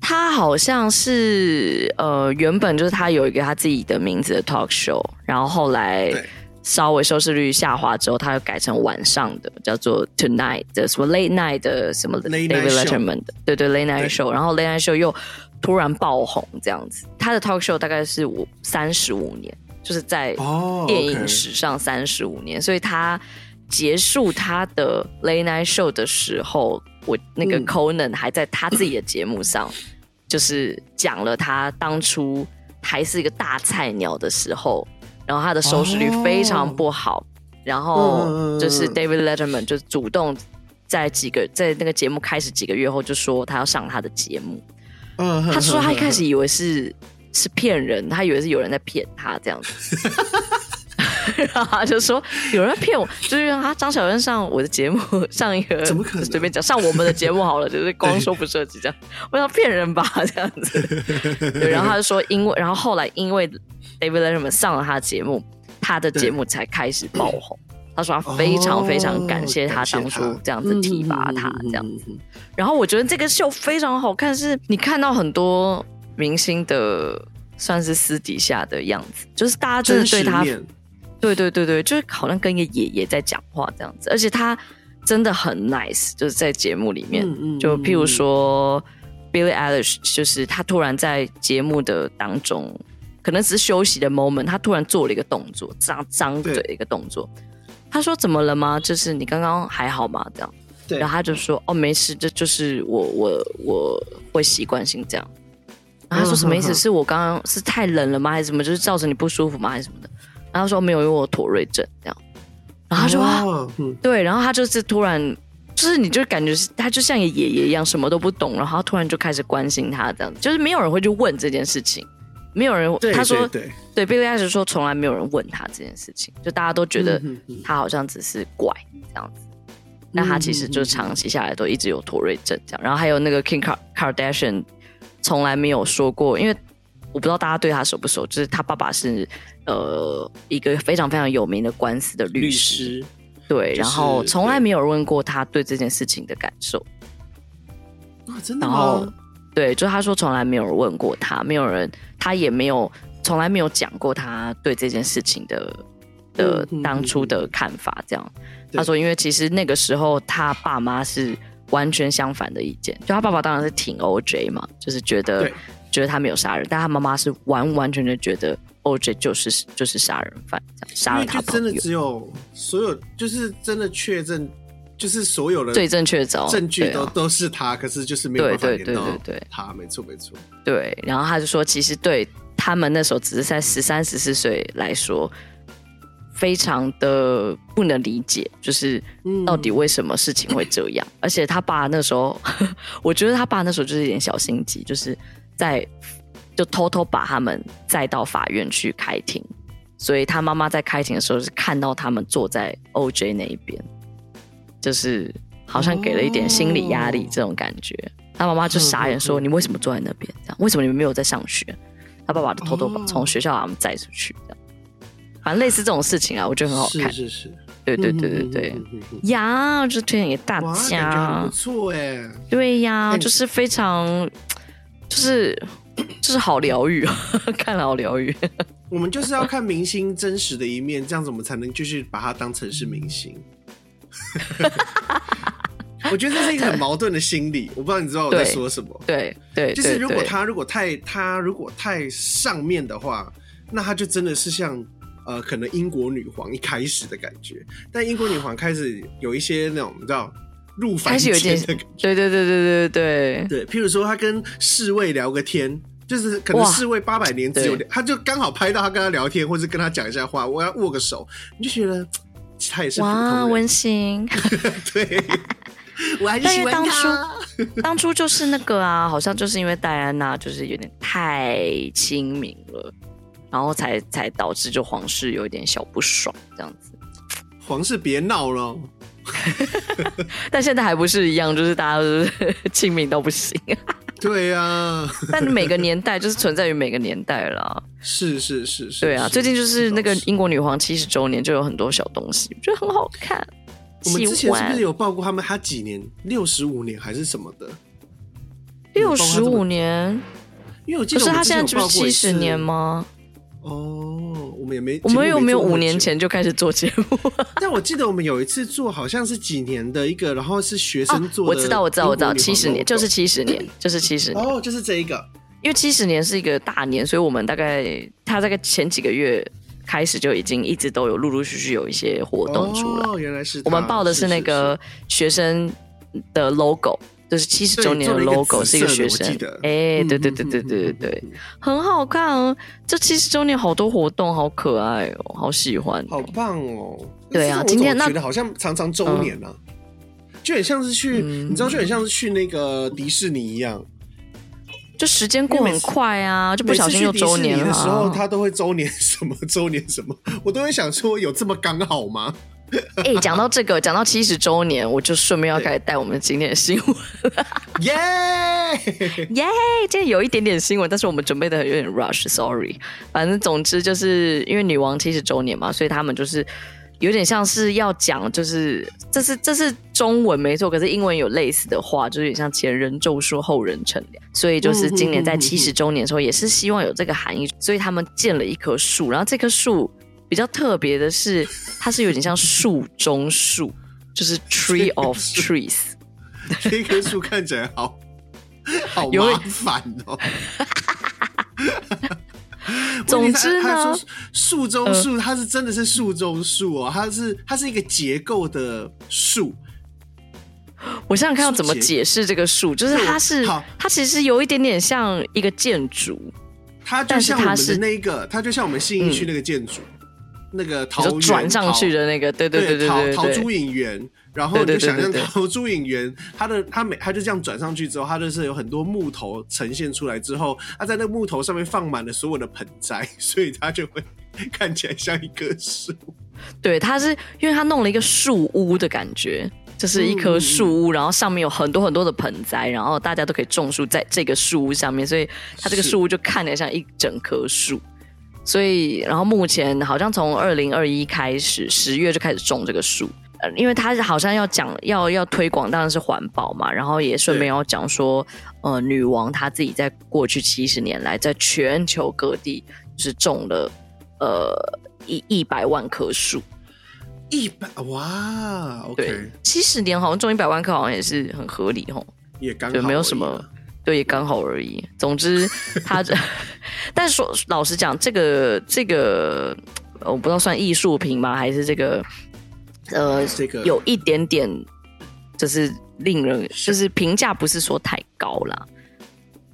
他好像是呃，原本就是他有一个他自己的名字的 talk show，然后后来。稍微收视率下滑之后，他又改成晚上的，叫做 Tonight 的什么 Late Night 的什么 David Letterman 的，对对 Late Night Show，然后 Late Night Show 又突然爆红这样子。他的 Talk Show 大概是五三十五年，就是在电影史上三十五年，所以他结束他的 Late Night Show 的时候，我那个 Conan 还在他自己的节目上，就是讲了他当初还是一个大菜鸟的时候。然后他的收视率非常不好，oh. 然后就是 David Letterman 就主动在几个在那个节目开始几个月后就说他要上他的节目。Oh. 他说他一开始以为是是骗人，他以为是有人在骗他这样子。然后他就说有人在骗我，就是让他张小燕上我的节目上一个，怎么可能随便讲上我们的节目好了，就是光说不涉及这样。我想骗人吧这样子。对，然后他就说因为，然后后来因为。David Letterman 上了他的节目，他的节目才开始爆红。他说他非常非常感谢他当初这样子提拔他这样子。然后我觉得这个秀非常好看，是你看到很多明星的算是私底下的样子，就是大家真的对他，对对对对，就是好像跟一个爷爷在讲话这样子。而且他真的很 nice，就是在节目里面，就譬如说 Billie Eilish，就是他突然在节目的当中。可能只是休息的 moment，他突然做了一个动作，张张嘴的一个动作。他说：“怎么了吗？就是你刚刚还好吗？”这样，然后他就说：“哦，没事，这就是我我我会习惯性这样。”然后他说：“什么意思？是我刚刚是太冷了吗？还是什么？就是造成你不舒服吗？还是什么的？”然后他说：“没有，因为我妥瑞症这样。”然后他说：“啊，对。”然后他就是突然，就是你就感觉是他就像一个爷爷一样，什么都不懂，然后他突然就开始关心他这样，就是没有人会去问这件事情。没有人，他说对，对，Billie Eilish 说从来没有人问他这件事情，就大家都觉得他好像只是怪这样子，那、嗯、他其实就长期下来都一直有妥瑞症这样。然后还有那个 King Kardashian 从来没有说过，因为我不知道大家对他熟不熟，就是他爸爸是呃一个非常非常有名的官司的律师，律师对，然后从来没有问过他对这件事情的感受。啊，真的吗？对，就他说从来没有人问过他，没有人，他也没有从来没有讲过他对这件事情的的当初的看法。这样，他说，因为其实那个时候他爸妈是完全相反的意见，就他爸爸当然是挺 OJ 嘛，就是觉得觉得他没有杀人，但他妈妈是完完全全觉得 OJ 就是就是杀人犯，杀了他。真的只有所有就是真的确认。就是所有的最正确找，证据都都是他，可是就是没有办法连到他，没错没错。对，然后他就说，其实对他们那时候只是在十三十四岁来说，非常的不能理解，就是到底为什么事情会这样。嗯、[laughs] 而且他爸那时候，[laughs] 我觉得他爸那时候就是有点小心机，就是在就偷偷把他们载到法院去开庭。所以他妈妈在开庭的时候是看到他们坐在 OJ 那一边，就是好像给了一点心理压力这种感觉。他妈妈就傻眼说：“你为什么坐在那边？这样为什么你们没有在上学？”他爸爸就偷偷把从学校把他们载出去，这样。反正类似这种事情啊，我觉得很好看。是是是，对对对对对。呀，就推荐给大家。不错哎。对呀，就是非常，就是就是好疗愈啊，[laughs] 看了好疗愈。我们就是要看明星真实的一面，这样子我们才能继续把他当成是明星。[laughs] 我觉得这是一个很矛盾的心理，我不知道你知道我在说什么。对对，就是如果他如果太他如果太上面的话，那他就真的是像呃，可能英国女皇一开始的感觉。但英国女皇开始有一些那种你知道入凡间的感觉。对对对对对对对，譬如说他跟侍卫聊个天。就是可能侍卫八百年只有，他就刚好拍到他跟他聊天，或者跟他讲一下话，我要握个手，你就觉得他也是哇温馨。[laughs] 对，[laughs] 我还是喜欢他。当初当初就是那个啊，好像就是因为戴安娜就是有点太亲民了，然后才才导致就皇室有一点小不爽这样子。皇室别闹了。[laughs] 但现在还不是一样，就是大家都是亲民都不行。对呀、啊，但每个年代就是存在于每个年代啦。[laughs] 是是是是，对啊，最近就是那个英国女皇七十周年，就有很多小东西，我觉得很好看。我们之前是不是有报过他们？他几年？六十五年还是什么的？六十五年？因为我记得我可是他现在不是七十年吗？哦，我们也没，我们有没有五年前就开始做节目？[laughs] 但我记得我们有一次做，好像是几年的一个，然后是学生做的。我知道，我知道，我知道，七十年就是七十年，就是七十年。[laughs] 哦，就是这一个，因为七十年是一个大年，所以我们大概他大概前几个月开始就已经一直都有陆陆续续有一些活动出来。哦，原来是我们报的是那个学生的 logo。就是七十周年的 logo 是一个学生，哎，对对对对对对对，很好看哦。这七十周年好多活动，好可爱哦，好喜欢，好棒哦。对啊，今天那觉得好像常常周年啊，就很像是去，你知道，就很像是去那个迪士尼一样，就时间过很快啊，就不小心又周年了。的时候他都会周年什么周年什么，我都会想说，有这么刚好吗？[laughs] 哎、欸，讲到这个，讲到七十周年，我就顺便要开始带我们今天的新闻。[laughs] 耶耶，今天有一点点新闻，但是我们准备的有点 rush，sorry。反正总之就是因为女王七十周年嘛，所以他们就是有点像是要讲，就是这是这是中文没错，可是英文有类似的话，就是有点像前人种树，后人乘凉。所以就是今年在七十周年的时候，也是希望有这个含义，所以他们建了一棵树，然后这棵树。比较特别的是，它是有点像树中树，就是 tree of [laughs] trees。这棵树看起来好好麻烦哦。[laughs] 总之呢，树中树它是真的是树中树哦，它是它是一个结构的树。我想想看要怎么解释这个树，就是它是它其实有一点点像一个建筑，它就像我们的那个，它就像我们信义区那个建筑。那个桃转上去的那个，对对对对对，桃朱影园，然后你就想象桃朱影园，它的它每它就这样转上去之后，它就是有很多木头呈现出来之后，它在那个木头上面放满了所有的盆栽，所以它就会看起来像一棵树。对，它是因为它弄了一个树屋的感觉，就是一棵树屋，然后上面有很多很多的盆栽，然后大家都可以种树在这个树屋上面，所以它这个树屋就看起来像一整棵树。所以，然后目前好像从二零二一开始，十月就开始种这个树，呃，因为他好像要讲要要推广，当然是环保嘛，然后也顺便要讲说，呃，女王她自己在过去七十年来，在全球各地就是种了呃一一百万棵树，一百哇，OK，对，七十年好像种一百万棵，好像也是很合理吼，也刚就没有什么。对，刚好而已。总之，[laughs] 他这，但是说老实讲，这个这个，我不知道算艺术品吗？还是这个，呃，这个有一点点，就是令人就是评价不是说太高啦。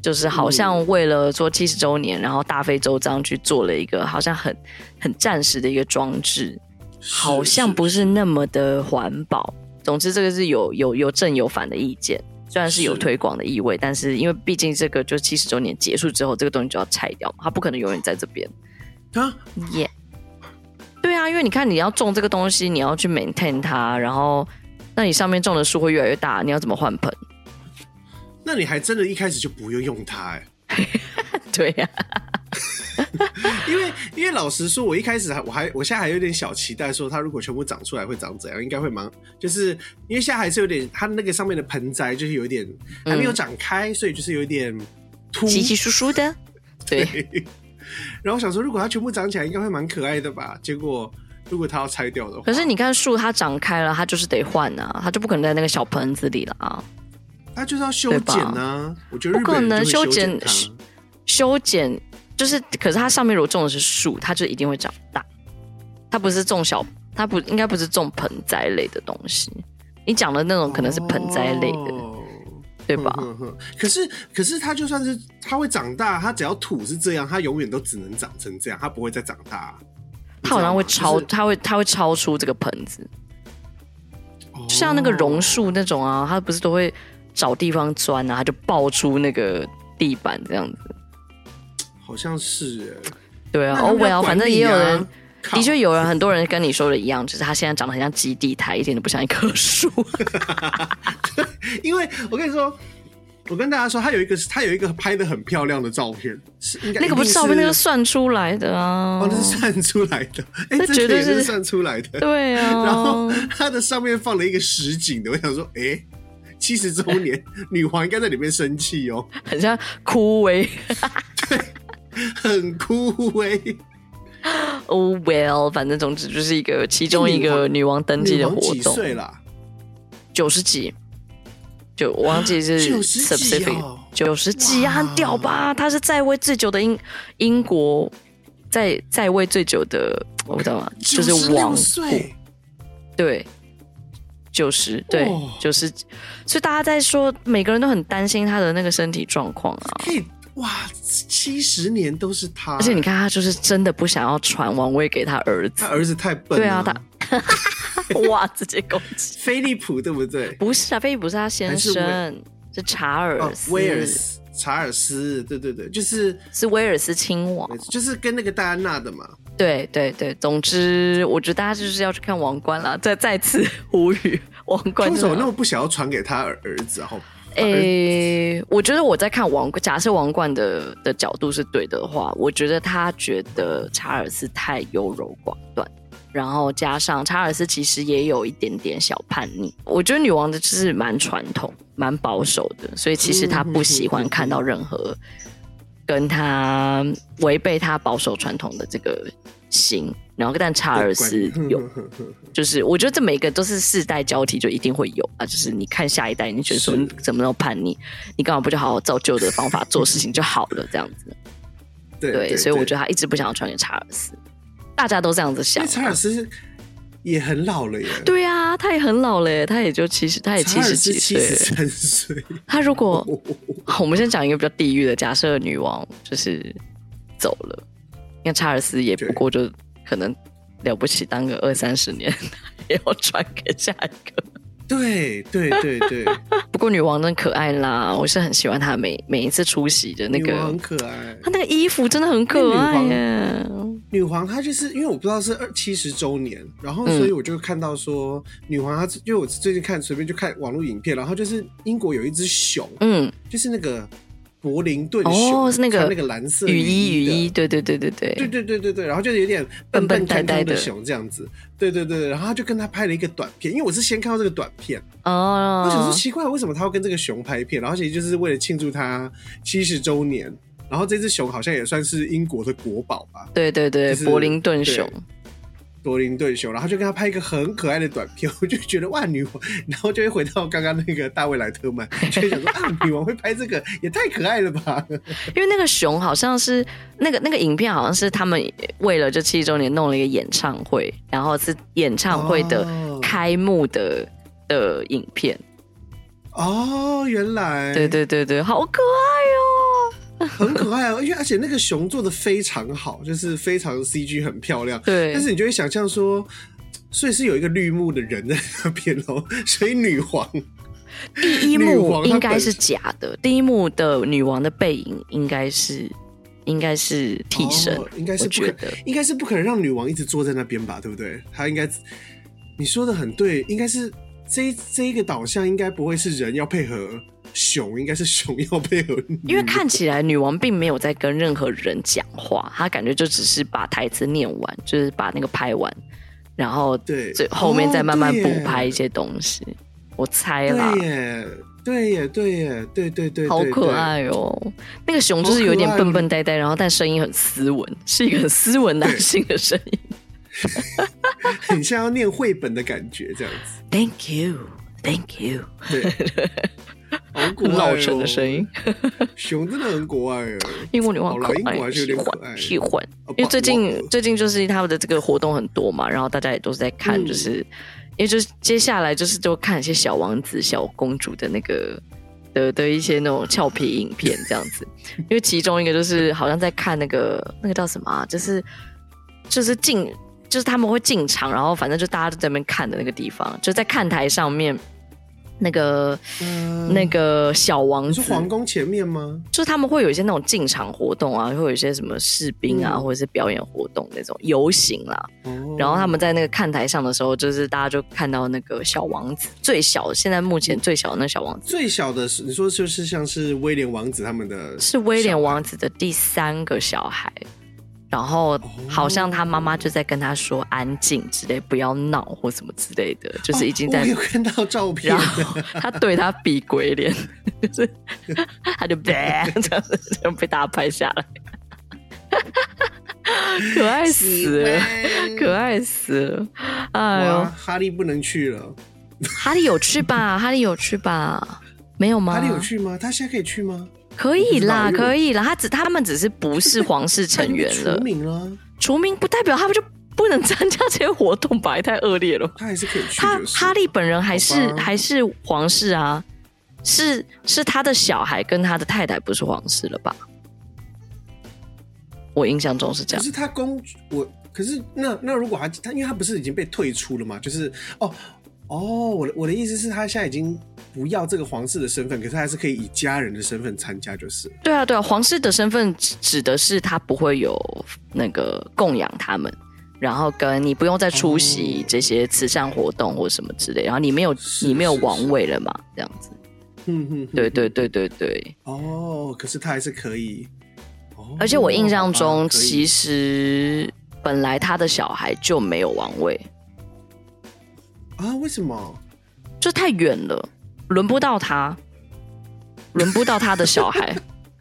就是好像为了做七十周年，然后大费周章去做了一个好像很很暂时的一个装置，好像不是那么的环保。总之，这个是有有有正有反的意见。虽然是有推广的意味，是但是因为毕竟这个就七十周年结束之后，这个东西就要拆掉嘛，它不可能永远在这边。啊，耶，yeah. 对啊，因为你看你要种这个东西，你要去 maintain 它，然后那你上面种的树会越来越大，你要怎么换盆？那你还真的一开始就不用用它哎。[laughs] 对呀、啊，[laughs] 因为因为老实说，我一开始还我还我现在还有点小期待，说它如果全部长出来会长怎样？应该会蛮，就是因为现在还是有点它那个上面的盆栽就是有点还没有长开，嗯、所以就是有点凸稀稀疏疏的。对。[laughs] 对然后我想说，如果它全部长起来，应该会蛮可爱的吧？结果如果它要拆掉的话，可是你看树它长开了，它就是得换啊，它就不可能在那个小盆子里了啊。它就是要修剪啊，我觉得不可能修剪。修剪就是，可是它上面如果种的是树，它就一定会长大。它不是种小，它不应该不是种盆栽类的东西。你讲的那种可能是盆栽类的，哦、对吧？呵呵，可是，可是它就算是它会长大，它只要土是这样，它永远都只能长成这样，它不会再长大。它好像会超，就是、它会它会超出这个盆子。哦、就像那个榕树那种啊，它不是都会找地方钻啊，他就爆出那个地板这样子。好像是，对啊，哦，well，反正也有人，的确有人，很多人跟你说的一样，就是他现在长得很像基地台，一点都不像一棵树。因为我跟你说，我跟大家说，他有一个，他有一个拍的很漂亮的照片，是应该那个不是照片，那个算出来的啊，哦，那是算出来的，哎，这绝对是算出来的，对啊。然后他的上面放了一个实景的，我想说，哎，七十周年，[laughs] 女皇应该在里面生气哦，很像枯萎，对。很酷哎、欸，[laughs] Oh well，反正总之就是一个其中一个女王登基的活动。几岁了？九十几，就我忘记是九十几九十几啊，很屌吧？她是在位最久的英英国在在位最久的，我不知道吗？就是王岁，对，九十对九十，所以大家在说，每个人都很担心他的那个身体状况啊。哇，七十年都是他，而且你看，他就是真的不想要传王位给他儿子，他儿子太笨了。对啊，他 [laughs] 哇，直接攻击。菲利普，对不对？不是啊，菲利普是他先生，是，是查尔斯，威尔斯，查尔斯，对对对，就是是威尔斯亲王，就是跟那个戴安娜的嘛。对对对，总之，我觉得大家就是要去看王冠了。再再次 [laughs] 呼吁，王冠为什么那么不想要传给他儿子？然后。诶、欸，我觉得我在看王，假设王冠的的角度是对的话，我觉得他觉得查尔斯太优柔寡断，然后加上查尔斯其实也有一点点小叛逆。我觉得女王的就是蛮传统、蛮保守的，所以其实她不喜欢看到任何跟他违背他保守传统的这个心。然后，但查尔斯有，[laughs] 就是我觉得这每个都是世代交替，就一定会有啊。就是你看下一代，你觉得说你怎么那么叛逆？你干嘛不就好好照旧的方法做事情就好了？这样子，对，所以我觉得他一直不想要传给查尔斯，大家都这样子想。查尔斯也很老了耶。对啊，他也很老了耶，他也就七十，他也七十几岁，七十三岁。他如果 [laughs] 我们先讲一个比较地狱的假设，女王就是走了，因为查尔斯也不过就。可能了不起，当个二三十年也要传给下一个。对对对对。[laughs] 不过女王真可爱啦，我是很喜欢她每每一次出席的那个。很可爱，她那个衣服真的很可爱耶。女皇她就是因为我不知道是二七十周年，然后所以我就看到说女皇她，因为我最近看随便就看网络影片，然后就是英国有一只熊，嗯，就是那个。柏林顿熊哦，是那个那个蓝色雨衣，雨衣，对对对对对，对对对对对，然后就是有点笨笨呆呆的熊这样子，对对对，然后他就跟他拍了一个短片，因为我是先看到这个短片哦，我想说奇怪，为什么他要跟这个熊拍片？然后其实就是为了庆祝他七十周年，然后这只熊好像也算是英国的国宝吧？对对对，柏林顿熊。柏林顿熊，然后就跟他拍一个很可爱的短片，[laughs] 我就觉得哇，女王，然后就会回到刚刚那个大卫莱特曼，就会想说啊，女王会拍这个也太可爱了吧？[laughs] 因为那个熊好像是那个那个影片，好像是他们为了这七周年弄了一个演唱会，然后是演唱会的开幕的、哦、的影片。哦，原来，对对对对，好可爱哦。很可爱哦，因为而且那个熊做的非常好，就是非常 CG 很漂亮。对，但是你就会想象说，所以是有一个绿幕的人在那边哦，所以女皇第一幕应该是假的，第一幕的女王的背影应该是应该是替身，应该是不可能，应该是不可能让女王一直坐在那边吧，对不对？她应该，你说的很对，应该是这这一个导向应该不会是人要配合熊，应该是熊要配合女王，因为看起来女王并没有在跟任何人讲话，她感觉就只是把台词念完，就是把那个拍完。然后对，最后面再慢慢补拍一些东西，哦、我猜啦。对耶，对耶，对耶，对对对，好可爱哦！那个熊就是有点笨笨呆呆，然后但声音很斯文，是一个很斯文男性的声音，[laughs] 很像要念绘本的感觉这样子。Thank you, thank you。对。[laughs] 好古老成的声音，熊真的很可爱啊！英国女王可爱，喜欢喜欢。因为最近最近就是他们的这个活动很多嘛，然后大家也都是在看，就是、嗯、因为就是接下来就是都看一些小王子、小公主的那个的的一些那种俏皮影片这样子。[laughs] 因为其中一个就是好像在看那个那个叫什么、啊，就是就是进就是他们会进场，然后反正就大家都在那边看的那个地方，就在看台上面。那个、呃、那个小王子，是皇宫前面吗？就是他们会有一些那种进场活动啊，会有一些什么士兵啊，嗯、或者是表演活动那种游行啦。哦、然后他们在那个看台上的时候，就是大家就看到那个小王子，最小，现在目前最小的那小王子，最小的是你说就是像是威廉王子他们的，是威廉王子的第三个小孩。然后好像他妈妈就在跟他说安静之类，不要闹或什么之类的，就是已经在。我有看到照片。然后他对他比鬼脸，就是他就别 [laughs] 这样子就被大家拍下来，[laughs] 可爱死了，可爱死了。哎呦，哈利不能去了。哈利有去吧？哈利有去吧？没有吗？哈利有去吗？他现在可以去吗？可以啦，可以啦。他只他们只是不是皇室成员了。除名了，除名不代表他们就不能参加这些活动吧？太恶劣了。他还是可以去。他哈利本人还是还是皇室啊？是是他的小孩跟他的太太不是皇室了吧？我印象中是这样。可是他公，我可是那那如果他他，因为他不是已经被退出了嘛？就是哦哦，我的我的意思是，他现在已经。不要这个皇室的身份，可是他还是可以以家人的身份参加，就是。对啊，对啊，皇室的身份指的是他不会有那个供养他们，然后跟你不用再出席这些慈善活动或什么之类，然后你没有你没有王位了嘛，这样子。嗯嗯，对对对对对。哦，可是他还是可以。哦。而且我印象中，其实本来他的小孩就没有王位。啊？为什么？就太远了。轮不到他，轮不到他的小孩。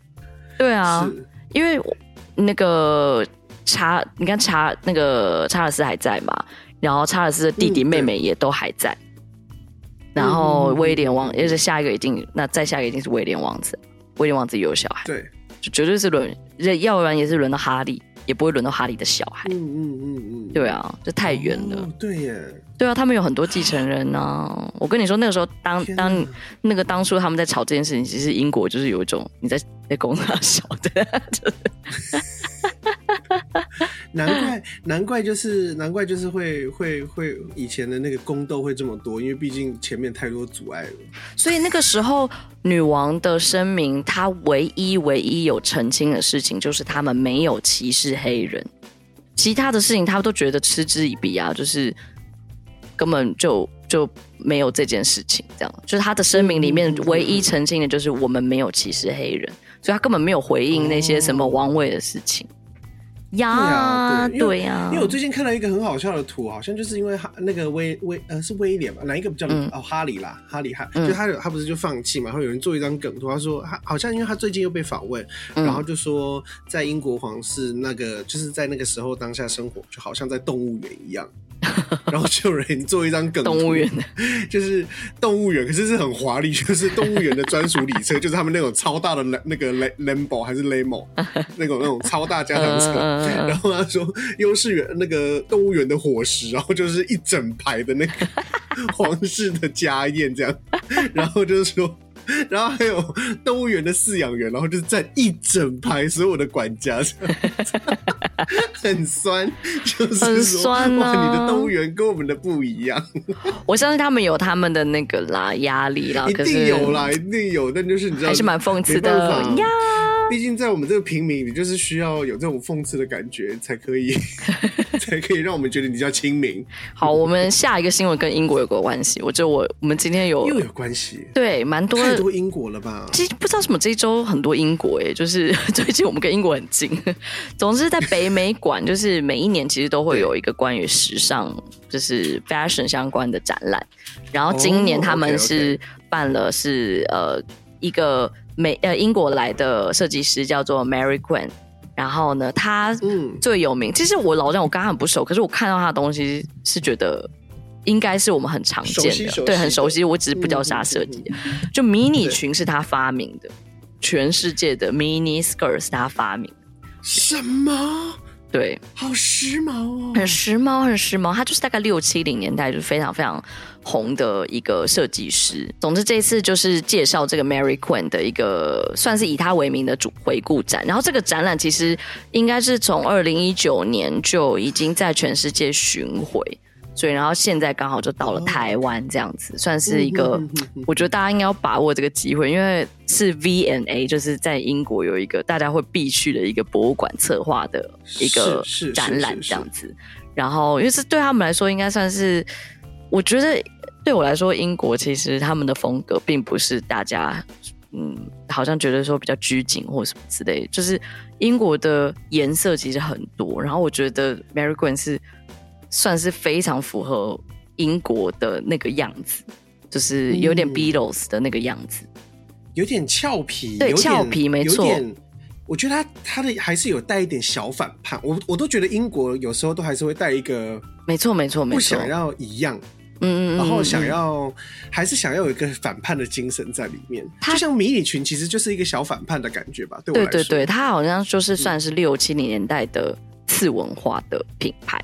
[laughs] 对啊，因为那个查，你看查那个查尔斯还在嘛，然后查尔斯的弟弟妹妹也都还在，嗯、然后威廉王，也是下一个一定，那再下一个一定是威廉王子，威廉王子也有小孩，对，就绝对是轮，要不然也是轮到哈利。也不会轮到哈利的小孩。嗯嗯嗯嗯，对啊，这太远了。哦。对耶，对啊，他们有很多继承人呢，啊。我跟你说，那个时候当当那个当初他们在吵这件事情，其实英国就是有一种你在在攻他小的。[laughs] 难怪，难怪就是难怪就是会会会以前的那个宫斗会这么多，因为毕竟前面太多阻碍了。所以那个时候女王的声明，她唯一唯一有澄清的事情就是他们没有歧视黑人，其他的事情他们都觉得嗤之以鼻啊，就是根本就就没有这件事情。这样，就是他的声明里面唯一澄清的就是我们没有歧视黑人，所以他根本没有回应那些什么王位的事情。呀，对呀，因为我最近看到一个很好笑的图，好像就是因为哈那个威威呃是威廉嘛，哪一个比较哦哈里啦，哈里哈，就他他不是就放弃嘛，然后有人做一张梗图，他说他好像因为他最近又被访问，然后就说在英国皇室那个就是在那个时候当下生活就好像在动物园一样。[laughs] 然后就有人做一张梗，动物园 [laughs] 就是动物园，可是是很华丽，就是动物园的专属礼车，[laughs] 就是他们那种超大的那个 Lambo 还是 Lamo 那种那种超大加长车。然后他说，优势园那个动物园的伙食，然后就是一整排的那个皇室的家宴这样。然后就是说，然后还有动物园的饲养员，然后就是站一整排所有的管家，很酸，就是很酸啊，哇，你的动物园跟我们的不一样。[laughs] 我相信他们有他们的那个啦压力啦，一定有啦，一定有，但就是你知道，还是蛮讽刺的呀。毕竟在我们这个平民，你就是需要有这种讽刺的感觉，才可以，[laughs] 才可以让我们觉得你叫亲民。[laughs] 好，我们下一个新闻跟英国有个关系。我觉得我我们今天有又有关系，对，蛮多太多英国了吧？其实不知道什么这一周很多英国哎，就是 [laughs] 最近我们跟英国很近。[laughs] 总之，在北美馆，就是每一年其实都会有一个关于时尚，就是 fashion 相关的展览。然后今年他们是办了是呃一个。美呃，英国来的设计师叫做 Mary Quinn，然后呢，他最有名。嗯、其实我老张我跟他很不熟，可是我看到他的东西是觉得应该是我们很常见的，对，很熟悉。我只是不知道是他设计就迷你裙是他发明的，全世界的 mini skirt 是他发明的。什么？对，好时髦哦，很时髦，很时髦。他就是大概六七零年代就是非常非常红的一个设计师。总之，这一次就是介绍这个 Mary Queen 的一个算是以他为名的主回顾展。然后这个展览其实应该是从二零一九年就已经在全世界巡回。所以，然后现在刚好就到了台湾，这样子、哦、算是一个，嗯、哼哼哼我觉得大家应该要把握这个机会，因为是 V N A，就是在英国有一个大家会必去的一个博物馆策划的一个展览，这样子。然后，因为是对他们来说，应该算是，我觉得对我来说，英国其实他们的风格并不是大家嗯，好像觉得说比较拘谨或什么之类的，就是英国的颜色其实很多。然后，我觉得 Mary Quinn 是。算是非常符合英国的那个样子，就是有点 Beatles 的那个样子，嗯、有点俏皮，对，俏皮没错。我觉得他他的还是有带一点小反叛，我我都觉得英国有时候都还是会带一个，没错没错没错，不想要一样，嗯嗯，然后想要还是想要有一个反叛的精神在里面，就像迷你裙其实就是一个小反叛的感觉吧，对我来说，对对对，他好像就是算是六七零年代的次文化的品牌。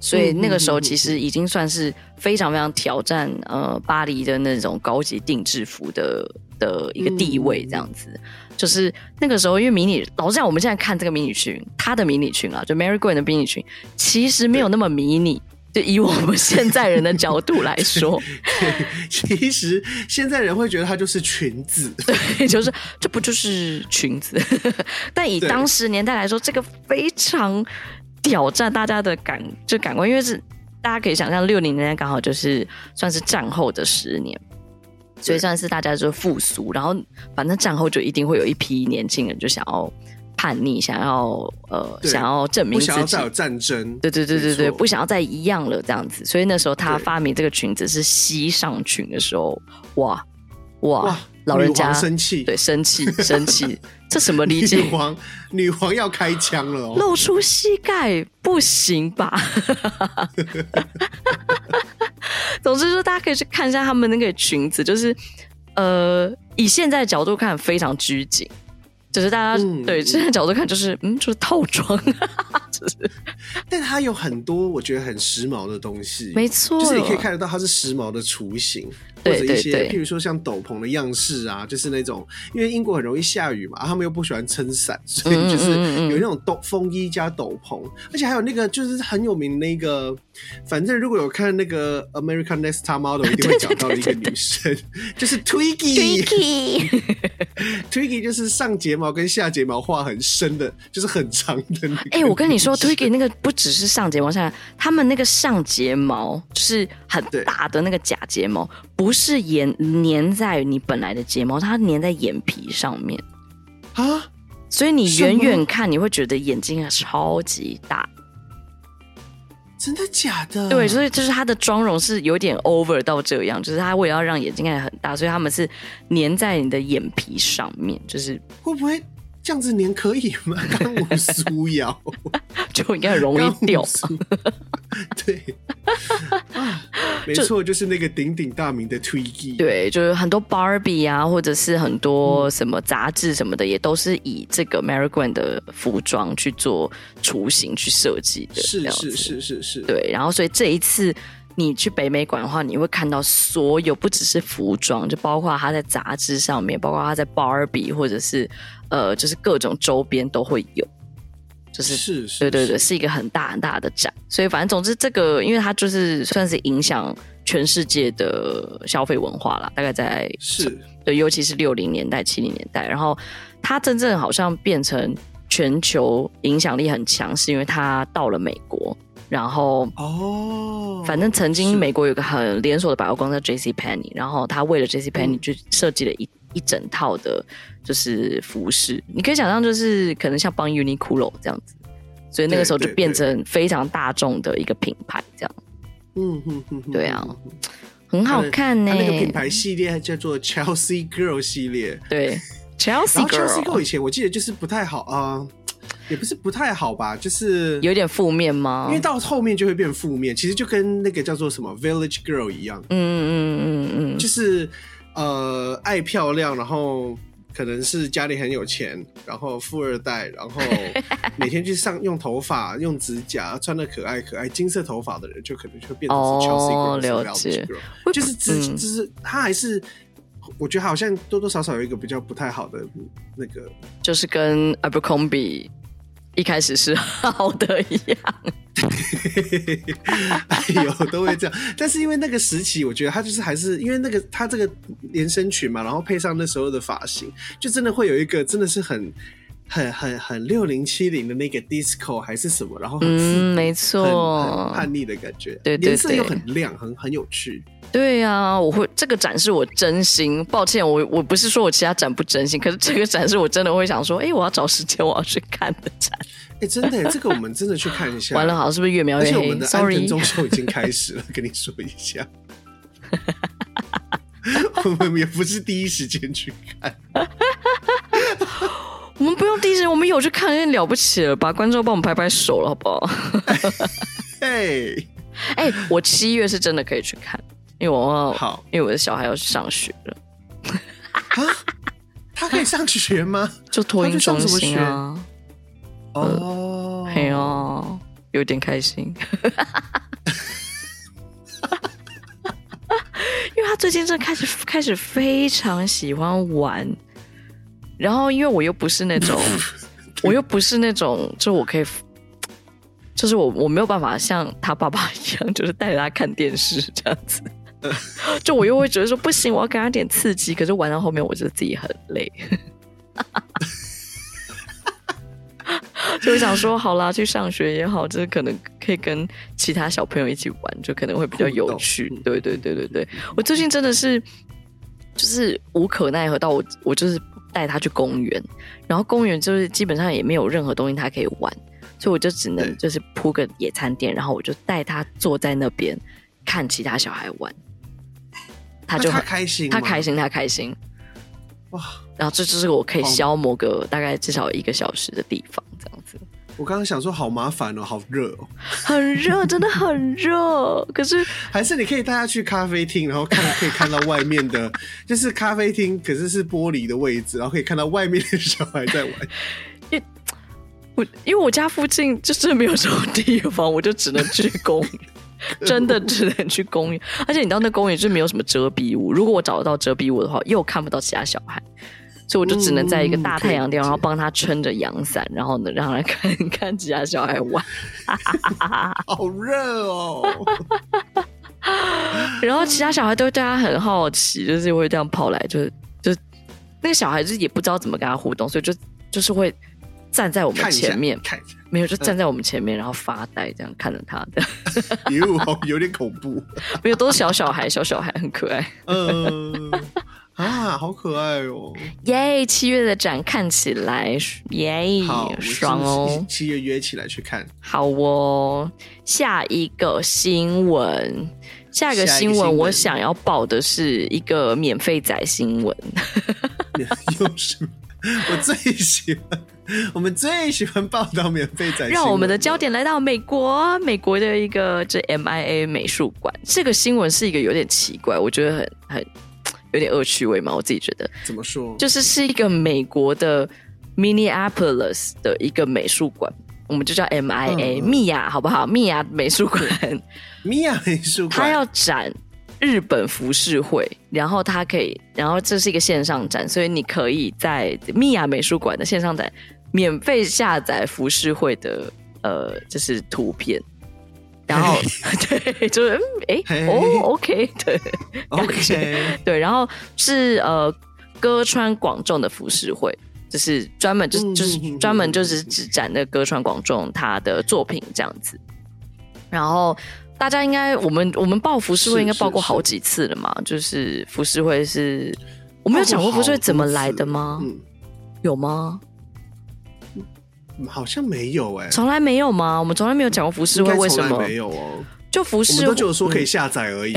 所以那个时候其实已经算是非常非常挑战呃巴黎的那种高级定制服的的一个地位，这样子。就是那个时候，因为迷你，老实讲，我们现在看这个迷你裙，它的迷你裙啊，就 Mary Quinn 的迷你裙，其实没有那么迷你。就以我们现在人的角度来说，其实现在人会觉得它就是裙子，对，就是这不就是裙子？[laughs] 但以当时年代来说，这个非常。挑战大家的感就感官，因为是大家可以想象，六零年代刚好就是算是战后的十年，所以算是大家就复苏。然后反正战后就一定会有一批年轻人就想要叛逆，想要呃想要证明自己，不想要再有战争，对对对对对，不想要再一样了这样子。所以那时候他发明这个裙子是膝上裙的时候，哇哇。哇老人家生气，对，生气，生气，这什么理解？女皇，女皇要开枪了哦！露出膝盖不行吧？[laughs] 总之说，大家可以去看一下他们那个裙子，就是呃，以现在的角度看非常拘谨，就是大家、嗯、对现在角度看就是嗯，就是套装，[laughs] 就是，但它有很多我觉得很时髦的东西，没错，就是你可以看得到它是时髦的雏形。或者一些，譬如说像斗篷的样式啊，就是那种，因为英国很容易下雨嘛，啊、他们又不喜欢撑伞，所以就是有那种斗风衣加斗篷，而且还有那个就是很有名的那个，反正如果有看那个 American Next Top Model，一定会讲到的一个女生，就是 Twiggy，Twiggy [laughs] 就是上睫毛跟下睫毛画很深的，就是很长的那个。哎、欸，我跟你说，Twiggy 那个不只是上睫毛下，他们那个上睫毛就是很大的那个假睫毛。不是粘粘在你本来的睫毛，它粘在眼皮上面啊，所以你远远看你会觉得眼睛超级大，真的假的？对，所以就是她的妆容是有点 over 到这样，就是她为了要让眼睛看起来很大，所以他们是粘在你的眼皮上面，就是会不会？这样子粘可以吗？[laughs] 刚武苏瑶就应该很容易掉。[laughs] 对，啊、没错，就，是那个鼎鼎大名的 Twiggy。对，就是很多 Barbie 啊，或者是很多什么杂志什么的，嗯、也都是以这个 Mary g u a n 的服装去做雏形去设计的。是是是是是。对，然后所以这一次你去北美馆的话，你会看到所有不只是服装，就包括他在杂志上面，包括他在 Barbie 或者是呃，就是各种周边都会有。就是是，是，对对对，是一个很大很大的展。所以反正总之，这个因为它就是算是影响全世界的消费文化了，大概在是对，尤其是六零年代、七零年代，然后它真正好像变成全球影响力很强，是因为它到了美国，然后哦，反正曾经美国有个很连锁的百货公司叫 J.C. Penney，然后他为了 J.C. Penney 就设计了一。一整套的，就是服饰，你可以想象，就是可能像帮 Uniqlo 这样子，所以那个时候就变成非常大众的一个品牌，这样。嗯哼哼哼，对啊，很好看呢。那个品牌系列叫做 Chelsea Girl 系列，对，Chelsea Girl。Chelsea Girl 以前我记得就是不太好啊，也不是不太好吧，就是有点负面吗？因为到后面就会变负面，其实就跟那个叫做什么 Village Girl 一样。嗯嗯嗯嗯，就是。呃，爱漂亮，然后可能是家里很有钱，然后富二代，然后 [laughs] 每天去上用头发、用指甲，穿的可爱可爱，金色头发的人就可能就会变成是 Chelsea Girl，哦，了解，就是只就是他还是，我觉得好像多多少少有一个比较不太好的那个，就是跟 Abercrombie 一开始是好的一样。[laughs] 哎呦，都会这样。但是因为那个时期，我觉得他就是还是因为那个他这个连身裙嘛，然后配上那时候的发型，就真的会有一个真的是很很很很六零七零的那个 disco 还是什么，然后很嗯，没错，很，叛逆的感觉。对，对，对，颜色又很亮，很很有趣。对啊，我会这个展示我真心抱歉，我我不是说我其他展不真心，可是这个展示我真的会想说，哎，我要找时间我要去看的展。哎，真的，[laughs] 这个我们真的去看一下。完了，好，是不是越描越黑？而且我们的安藤忠秀已经开始了，跟你说一下。[laughs] 我们也不是第一时间去看。我们不用第一时间，我们有去看，了不起了，吧观众帮我们拍拍手了，好不好？哎，[laughs] 哎，我七月是真的可以去看。因为我好，因为我的小孩要去上学了。啊？他可以上学吗？[laughs] 就托婴中心啊。哦，嘿哦，有点开心。[laughs] 因为他最近真的开始开始非常喜欢玩，然后因为我又不是那种，[laughs] 我又不是那种，就我可以，就是我我没有办法像他爸爸一样，就是带着他看电视这样子。[laughs] 就我又会觉得说不行，我要给他点刺激。可是玩到后面，我觉得自己很累，[laughs] 就想说好啦，去上学也好，就是可能可以跟其他小朋友一起玩，就可能会比较有趣。对对对对对，我最近真的是就是无可奈何到我，我就是带他去公园，然后公园就是基本上也没有任何东西他可以玩，所以我就只能就是铺个野餐垫，然后我就带他坐在那边看其他小孩玩。他就很开心，他开心，他开心，哇！然后这就是我可以消磨个大概至少一个小时的地方，这样子。我刚刚想说好麻烦哦，好热哦，很热，真的很热。可是 [laughs] 还是你可以带他去咖啡厅，然后看可以看到外面的，[laughs] 就是咖啡厅，可是是玻璃的位置，然后可以看到外面的小孩在玩。[laughs] 因我因为我家附近就是没有什么地方，我就只能去公园。真的只能去公园，而且你到那公园就没有什么遮蔽物。如果我找得到遮蔽物的话，又看不到其他小孩，所以我就只能在一个大太阳地方，然后帮他撑着阳伞，然后呢，让他看 [laughs] 看其他小孩玩。[laughs] 好热哦！然后其他小孩都对他很好奇，就是会这样跑来，就是就那个小孩子也不知道怎么跟他互动，所以就就是会。站在我们前面，没有就站在我们前面，然后发呆，这样看着他的。哟，[laughs] 有点恐怖。没有，都是小小孩，小小孩很可爱。嗯啊，好可爱哦！耶，七月的展看起来耶，爽哦！七月约起来去看。好哦，下一个新闻，下一个新闻，我想要报的是一个免费仔新闻。[laughs] 又是我最喜欢。我们最喜欢报道免费展，让我们的焦点来到美国，美国的一个这 MIA 美术馆。这个新闻是一个有点奇怪，我觉得很很有点恶趣味嘛，我自己觉得。怎么说？就是是一个美国的 Minneapolis 的一个美术馆我们就叫 MIA，米亚、嗯、好不好？米亚美术馆，[laughs] 米亚美术馆，它要展日本浮世绘，然后它可以，然后这是一个线上展，所以你可以在米亚美术馆的线上展免费下载浮世绘的呃，就是图片，然后 [laughs] 对，[laughs] 就是哎、欸、哦，OK，[laughs] 对，OK，对，然后是呃歌川广重的服饰会。就是专门就是就是专门就是只展那歌川广重他的作品这样子，然后大家应该我们我们报服饰会应该报过好几次了嘛？就是服饰会是我没有讲过服饰会怎么来的吗？嗯，有吗？好像没有哎，从来没有吗？我们从来没有讲过浮世绘为什么没有哦？就浮世绘，我们都只有说可以下载而已。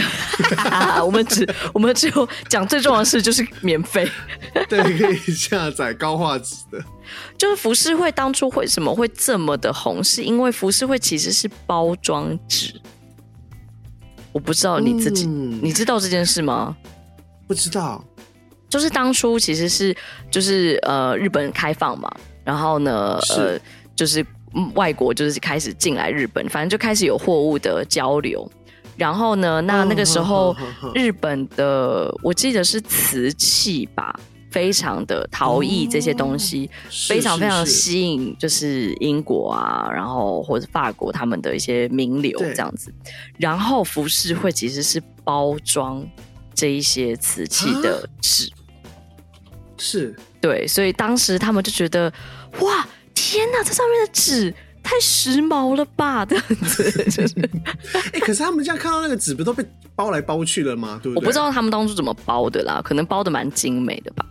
[laughs] 我们只我们只有讲最重要的事就是免费，[laughs] 对，可以下载高画质的。就是浮世绘当初为什么会这么的红，是因为浮世绘其实是包装纸。我不知道你自己，嗯、你知道这件事吗？不知道。就是当初其实是就是呃日本开放嘛，然后呢呃就是。外国就是开始进来日本，反正就开始有货物的交流。然后呢，那那个时候日本的，我记得是瓷器吧，非常的陶艺这些东西，非常非常吸引，就是英国啊，然后或者法国他们的一些名流这样子。然后浮世绘其实是包装这一些瓷器的纸，是对，所以当时他们就觉得哇。天哪，这上面的纸太时髦了吧！这样子就是，哎、欸，可是他们这样看到那个纸，不都被包来包去了吗？对不对？我不知道他们当初怎么包的啦，可能包的蛮精美的吧。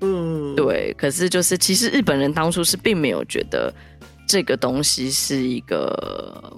嗯，对。可是就是，其实日本人当初是并没有觉得这个东西是一个。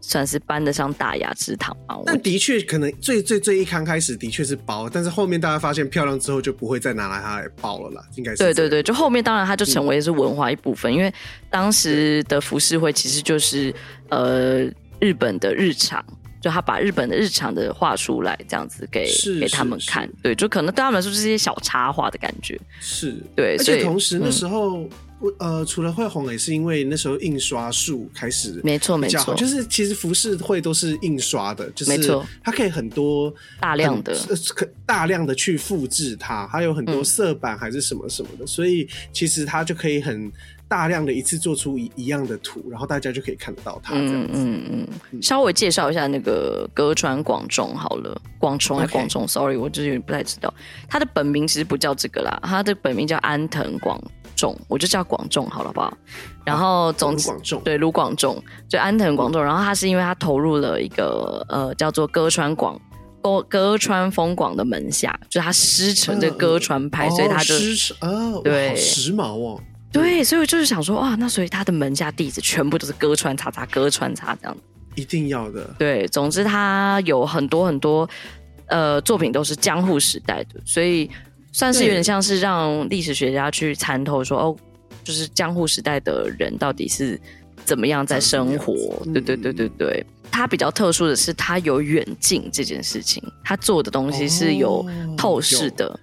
算是搬得上大雅之堂啊！但的确，可能最最最一刚开始的确是包，但是后面大家发现漂亮之后，就不会再拿来它来包了啦。应该是对对对，就后面当然它就成为是文化一部分，嗯、因为当时的浮世绘其实就是呃日本的日常，就他把日本的日常的画出来，这样子给给他们看。对，就可能对他们来说是一些小插画的感觉。是对，而且同时那时候。嗯呃，除了会红，也是因为那时候印刷术开始，没错没错，就是其实服饰会都是印刷的，就是它可以很多大量的，可大量的去复制它，它有很多色板还是什么什么的，嗯、所以其实它就可以很大量的一次做出一一样的图，然后大家就可以看得到它。嗯嗯嗯。稍微介绍一下那个歌川广重好了，广重还广重，sorry，我就是有点不太知道，他的本名其实不叫这个啦，他的本名叫安藤广。重，我就叫广仲好了，好不好？然后总之，对卢广仲，就安藤广仲。然后他是因为他投入了一个呃叫做歌川广歌歌川丰广的门下，就他师承这歌川派，所以他就哦，对，时髦哦，对，所以我就是想说哇，那所以他的门下弟子全部都是歌川叉叉歌川叉这样，一定要的。对，总之他有很多很多呃作品都是江户时代的，所以。算是有点像是让历史学家去参透说哦，就是江户时代的人到底是怎么样在生活？对对对对对。他比较特殊的是，他有远近这件事情，他做的东西是有透视的，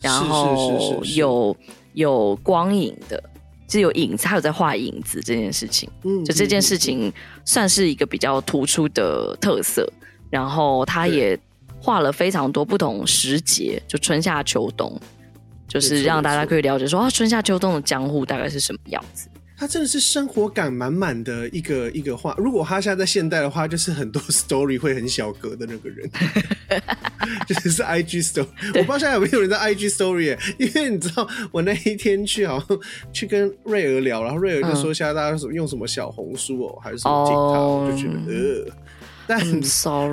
然后有有光影的，是有影子，他有在画影子这件事情。嗯，就这件事情算是一个比较突出的特色。然后他也。画了非常多不同时节，就春夏秋冬，就是让大家可以了解说啊，春夏秋冬的江户大概是什么样子。他真的是生活感满满的一个一个画。如果他现在在现代的话，就是很多 [laughs] story 会很小格的那个人，[laughs] 就是是 IG story。我不知道现在有没有人在 IG story，因为你知道我那一天去好像去跟瑞儿聊，然后瑞儿就说现在大家用什么小红书哦，还是什么 TikTok，我就觉得呃。但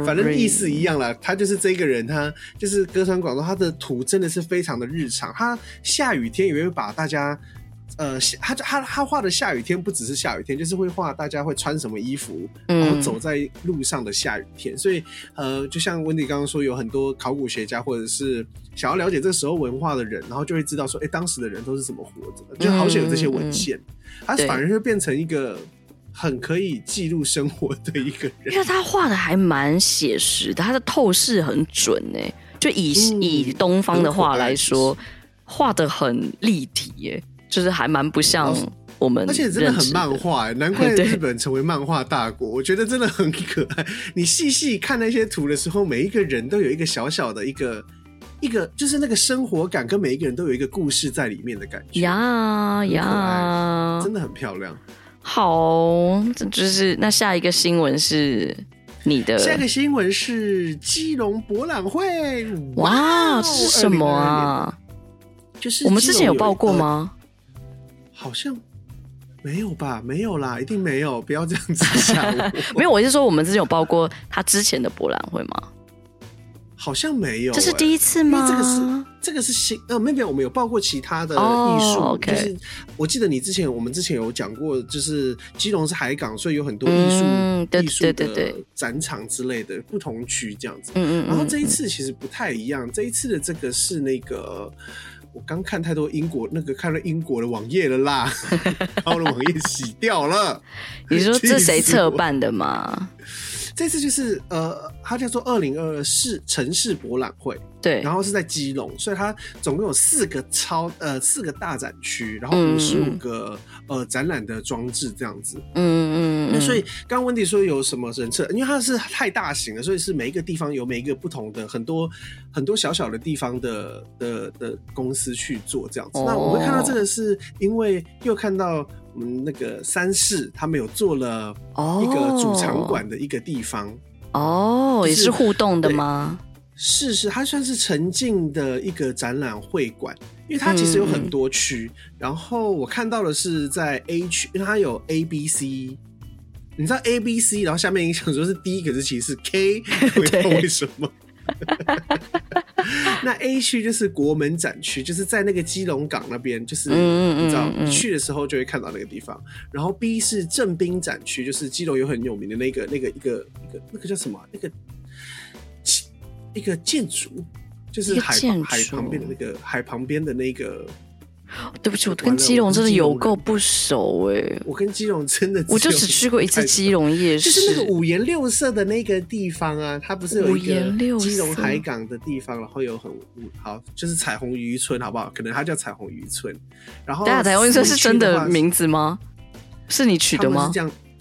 反正意思一样了，他就是这个人，他就是歌川广重，他的图真的是非常的日常。他下雨天也会把大家，呃，他他他画的下雨天不只是下雨天，就是会画大家会穿什么衣服，然后走在路上的下雨天。所以，呃，就像温迪刚刚说，有很多考古学家或者是想要了解这个时候文化的人，然后就会知道说，哎，当时的人都是怎么活着的，就好像有这些文献，他反而会变成一个。很可以记录生活的一个人，因为他画的还蛮写实的，他的透视很准哎，就以、嗯、以东方的话来说，画的很立体耶，就是还蛮不像我们，而且真的很漫画，难怪 [laughs] 日本成为漫画大国。我觉得真的很可爱。你细细看那些图的时候，每一个人都有一个小小的一个一个，就是那个生活感，跟每一个人都有一个故事在里面的感觉。呀呀，真的很漂亮。好，这就是那下一个新闻是你的。下一个新闻是基隆博览会。哇，这是什么啊？就是我们之前有报过吗？好像没有吧，没有啦，一定没有，不要这样子想。[laughs] 没有，我是说我们之前有报过他之前的博览会吗？好像没有、欸，这是第一次吗？这个是这个是新呃，没有，我们有报过其他的艺术，oh. 就是我记得你之前我们之前有讲过，就是基隆是海港，所以有很多艺术艺术的展场之类的不同区这样子。嗯嗯。然后这一次其实不太一样，这一次的这个是那个我刚看太多英国那个看了英国的网页了啦，[laughs] 把我的网页洗掉了。你说 [laughs] 这谁策办的吗？这次就是呃，它叫做二零二二市城市博览会，对，然后是在基隆，所以它总共有四个超呃四个大展区，然后五十五个、嗯、呃展览的装置这样子，嗯嗯，那所以刚刚温迪说有什么人设，因为它是太大型了，所以是每一个地方有每一个不同的很多很多小小的地方的的的公司去做这样子。哦、那我们看到这个是因为又看到。我们那个三市，他们有做了一个主场馆的一个地方哦，就是、也是互动的吗？是是，它算是沉浸的一个展览会馆，因为它其实有很多区。嗯、然后我看到的是在 A 区，因为它有 A、B、C，你知道 A、B、C，然后下面一想说是 D，可是其实是 K，[laughs] 不知道为什么。[laughs] 那 A 区就是国门展区，就是在那个基隆港那边，就是你知道去的时候就会看到那个地方。然后 B 是正滨展区，就是基隆有很有名的那个那个一个一个那个叫什么？那个一个建筑，就是海海旁边的那个海旁边的那个。对不起，我跟基隆真的有够不熟哎！我跟基隆真的，我就只去过一次基隆夜市，就是那个五颜六色的那个地方啊，它不是有一个基隆海港的地方，然后有很好，就是彩虹渔村，好不好？可能它叫彩虹渔村。然后，彩虹渔村是真的名字吗？是你取的吗？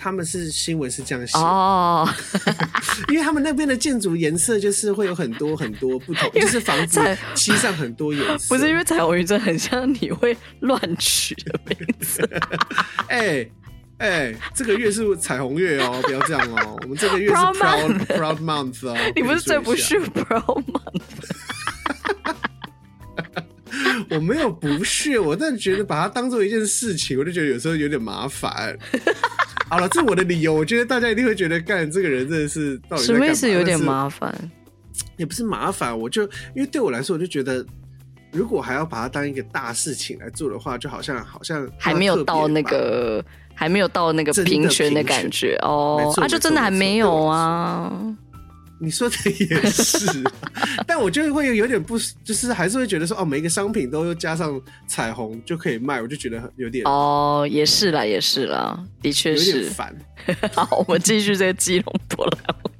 他们是新闻是这样写哦，[laughs] 因为他们那边的建筑颜色就是会有很多很多不同，[laughs] 就是房子漆上很多颜色。不是因为彩虹鱼真的很像你会乱取的名字。[laughs] 哎哎，这个月是彩虹月哦，不要这样哦。我们这个月是 Proud Proud Month 哦。你不是最不是 Proud Month？我没有不屑，我但觉得把它当做一件事情，我就觉得有时候有点麻烦。好了，这是我的理由。我觉得大家一定会觉得，干这个人真的是到底？什么意思？有点麻烦，也不是麻烦。我就因为对我来说，我就觉得，如果还要把它当一个大事情来做的话，就好像好像还没有到那个还没有到那个平权的感觉哦。啊，就真的还没有啊。你说的也是，但我就会有点不，就是还是会觉得说，哦，每一个商品都加上彩虹就可以卖，我就觉得有点哦，也是啦，也是啦，的确是有点烦。[laughs] 好，我们继续这个基隆博览会。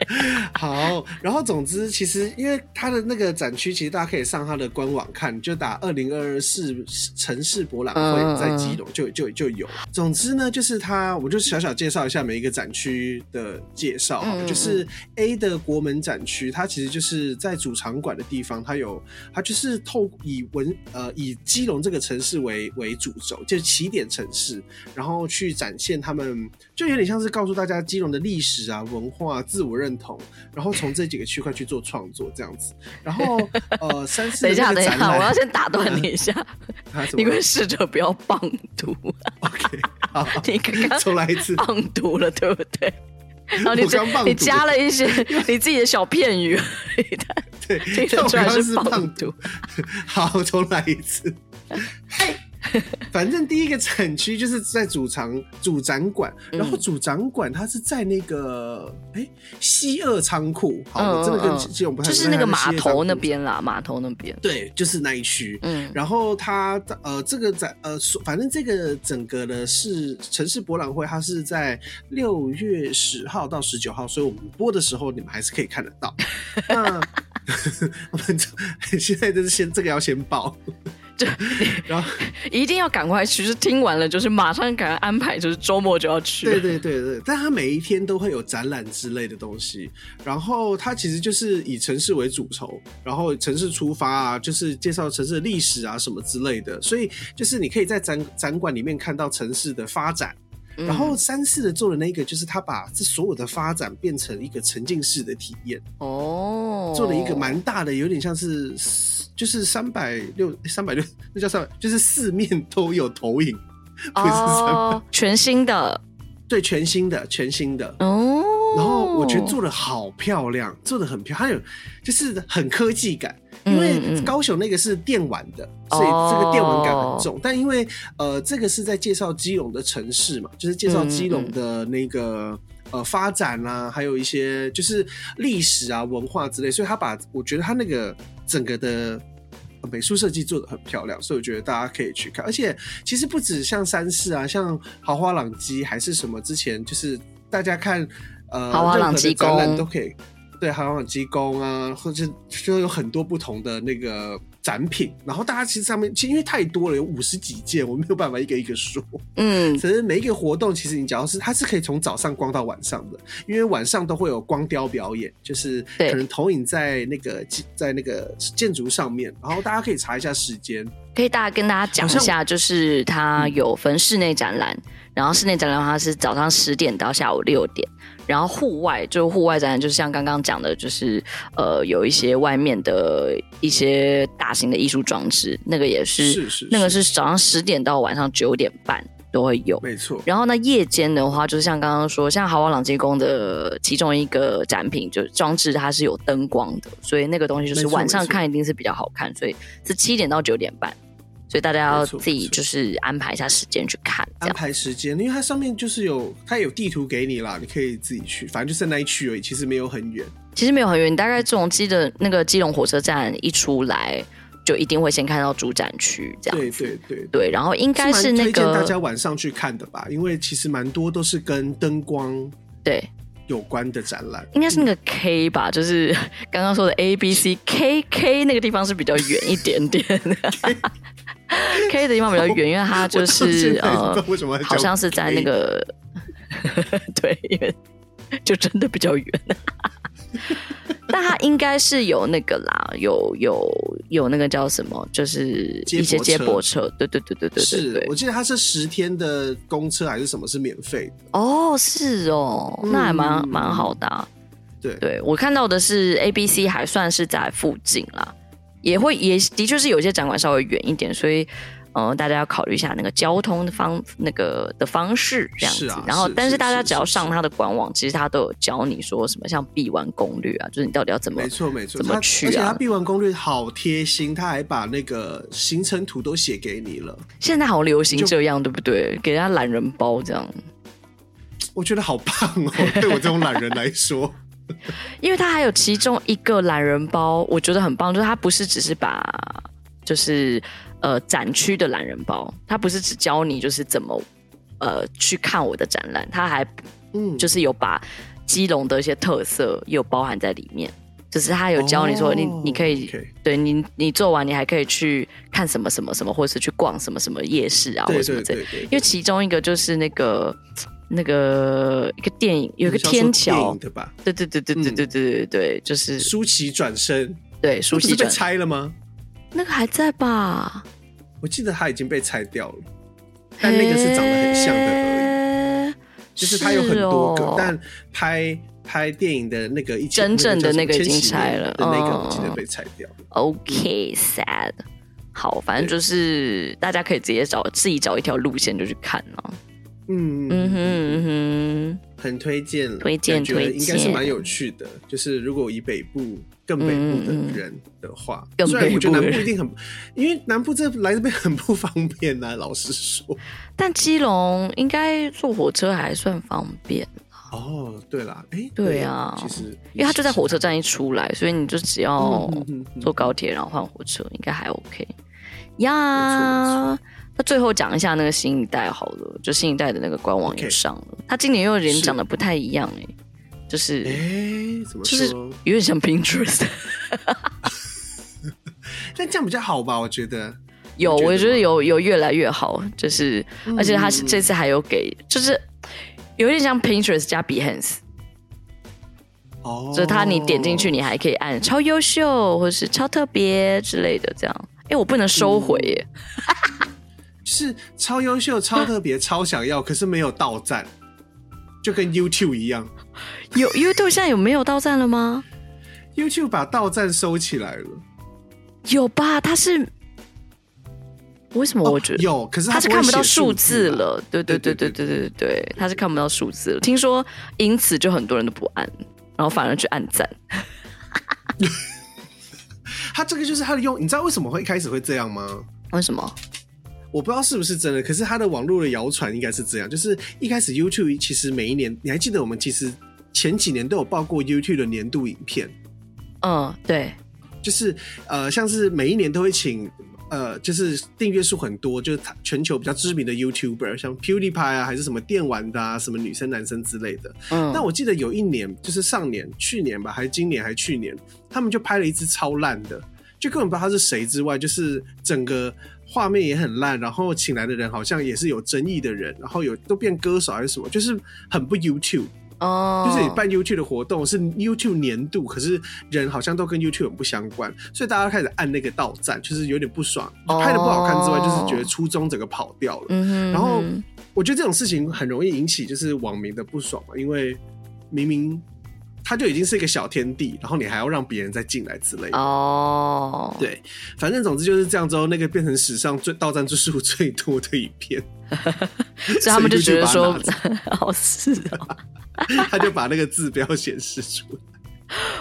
好，然后总之，其实因为它的那个展区，其实大家可以上它的官网看，就打二零二二市城市博览会在基隆就就就有。总之呢，就是它，我就小小介绍一下每一个展区的介绍，好，就是 A 的国门展区，它其实就是在主场馆的地方，它有它就是透以文呃以基隆这个城市为为主轴，就是起点城市，然后去展现他们，就有点像是。告诉大家基隆的历史啊、文化、自我认同，然后从这几个区块去做创作，这样子。然后呃，三四等一下，等一下，我要先打断你一下 [laughs] [laughs] 你会试着不要棒读。OK，好，[laughs] 你刚刚重来一次，棒读了，对不对？[laughs] 然后你你加了一些 [laughs] 你自己的小片语，对，听得出来是棒读。[laughs] 好，重来一次。嘿。[laughs] 反正第一个展区就是在主场 [laughs] 主展馆，然后主展馆它是在那个哎西二仓库，好，真的跟基隆不太就是那个码头那边啦，码头那边，对，就是那一区。嗯，然后它呃这个展呃反正这个整个的是城市博览会，它是在六月十号到十九号，所以我们播的时候你们还是可以看得到。那 [laughs] 我们现在就是先这个要先报。就然后一定要赶快去，就是听完了，就是马上赶快安排，就是周末就要去。对对对对，但他每一天都会有展览之类的东西，然后他其实就是以城市为主轴，然后城市出发啊，就是介绍城市的历史啊什么之类的，所以就是你可以在展展馆里面看到城市的发展。然后三四的做的那个，就是他把这所有的发展变成一个沉浸式的体验哦，做了一个蛮大的，有点像是就是三百六三百六，[laughs] 那叫三百，就是四面都有投影，不是三百，全新的，对，全新的，全新的。哦。然后我觉得做的好漂亮，做的很漂亮，还有就是很科技感。因为高雄那个是电玩的，嗯、所以这个电玩感很重。哦、但因为呃，这个是在介绍基隆的城市嘛，就是介绍基隆的那个、嗯、呃发展啊，还有一些就是历史啊、文化之类，所以他把我觉得他那个整个的美术设计做的很漂亮，所以我觉得大家可以去看。而且其实不止像三世啊，像豪华朗基还是什么，之前就是大家看呃豪华朗基展览都可以。对，豪华朗基宫啊，或者就有很多不同的那个展品，然后大家其实上面其实因为太多了，有五十几件，我没有办法一个一个说。嗯，可是每一个活动，其实你只要是它是可以从早上逛到晚上的，因为晚上都会有光雕表演，就是可能投影在那个在那个建筑上面，然后大家可以查一下时间，可以大家跟大家讲一下，就是它有分室内展览，嗯、然后室内展览的话是早上十点到下午六点。然后户外就户外展览，就是像刚刚讲的，就是呃有一些外面的一些大型的艺术装置，那个也是，是是是，那个是早上十点到晚上九点半都会有，没错。然后呢，夜间的话，就是像刚刚说，像豪华朗基宫的其中一个展品，就是装置它是有灯光的，所以那个东西就是晚上看一定是比较好看，所以是七点到九点半。所以大家要自己就是安排一下时间去看，安排时间，因为它上面就是有它有地图给你啦，你可以自己去，反正就是那一区而已，其实没有很远。其实没有很远，你大概从基的那个基隆火车站一出来，就一定会先看到主展区这样。对对对对，然后应该是那个推荐大家晚上去看的吧，因为其实蛮多都是跟灯光对有关的展览。应该是那个 K 吧，就是刚刚说的 A B C K K 那个地方是比较远一点点的。[laughs] K 的地方比较远，因为它就是呃，好像是在那个，[laughs] 对，因为就真的比较远。[laughs] 但他应该是有那个啦，有有有那个叫什么，就是一些接驳车。对对对对对对对。我记得他是十天的公车还是什么是免费的？哦，是哦，那还蛮蛮好的啊。对对，我看到的是 A B C 还算是在附近啦。也会也的确是有些展馆稍微远一点，所以嗯，大家要考虑一下那个交通的方那个的方式这样子。啊、然后，但是大家只要上他的官网，其实他都有教你说什么像必玩攻略啊，就是你到底要怎么没错没错怎么去啊？而且他闭环攻略好贴心，他还把那个行程图都写给你了。现在好流行这样，对不对？给人家懒人包这样，我觉得好棒哦！对我这种懒人来说。[laughs] 因为他还有其中一个懒人包，我觉得很棒，就是他不是只是把，就是呃展区的懒人包，它不是只教你就是怎么呃去看我的展览，它还嗯就是有把基隆的一些特色也有包含在里面，就是他有教你说你你可以.对你你做完你还可以去看什么什么什么，或者是去逛什么什么夜市啊，或者什么这，因为其中一个就是那个。那个一个电影有一个天桥，对吧？对对对对对对对对对，就是舒淇转身，对，舒淇转身被拆了吗？那个还在吧？我记得它已经被拆掉了，但那个是长得很像的而已。就是它有很多个，但拍拍电影的那个一真正的那个已经拆了，那个我记得被拆掉了。OK，sad。好，反正就是大家可以直接找自己找一条路线就去看了。嗯嗯哼嗯哼，很推荐，推荐推荐，应该是蛮有趣的。就是如果以北部更北部的人的话，虽然我觉得南部一定很，因为南部这来这边很不方便呐，老实说。但基隆应该坐火车还算方便。哦，对啦，哎，对啊，其实因为他就在火车站一出来，所以你就只要坐高铁然后换火车，应该还 OK 呀。那最后讲一下那个新一代好了，就新一代的那个官网也上了。他.今年又有点讲的不太一样哎、欸，就是哎，怎么说？就是有点像 Pinterest，[laughs] 但这样比较好吧？我觉得有，我觉得有有越来越好，就是、嗯、而且他是这次还有给，就是有点像 Pinterest 加 Behance。哦，就是他，你点进去，你还可以按超优秀，或者是超特别之类的，这样。哎，我不能收回耶。嗯、是超优秀、[laughs] 超特别、超想要，可是没有到站，就跟 YouTube 一样。有 YouTube 现在有没有到站了吗？YouTube 把到站收起来了。有吧？他是为什么？我觉得、哦、有，可是他是看不到数字了。对对对对对对对对，他是看不到数字了。听说因此就很多人都不按。然后反而去按赞，[laughs] 他这个就是他的用，你知道为什么会一开始会这样吗？为什么？我不知道是不是真的，可是他的网络的谣传应该是这样，就是一开始 YouTube 其实每一年，你还记得我们其实前几年都有报过 YouTube 的年度影片，嗯，对，就是呃，像是每一年都会请。呃，就是订阅数很多，就是全球比较知名的 YouTuber，像 PewDiePie 啊，还是什么电玩的啊，什么女生男生之类的。嗯，那我记得有一年，就是上年、去年吧，还是今年，还是去年，他们就拍了一支超烂的，就根本不知道他是谁之外，就是整个画面也很烂，然后请来的人好像也是有争议的人，然后有都变歌手还是什么，就是很不 YouTube。哦，就是你办 YouTube 的活动是 YouTube 年度，可是人好像都跟 YouTube 很不相关，所以大家开始按那个到赞，就是有点不爽。拍的不好看之外，就是觉得初衷整个跑掉了。嗯，然后我觉得这种事情很容易引起就是网民的不爽嘛，因为明明他就已经是一个小天地，然后你还要让别人再进来之类的。哦，对，反正总之就是这样之后，那个变成史上最到站之数最多的一片，[laughs] 所以他们就觉得说，[laughs] 好是啊。[laughs] 他就把那个字标显示出来。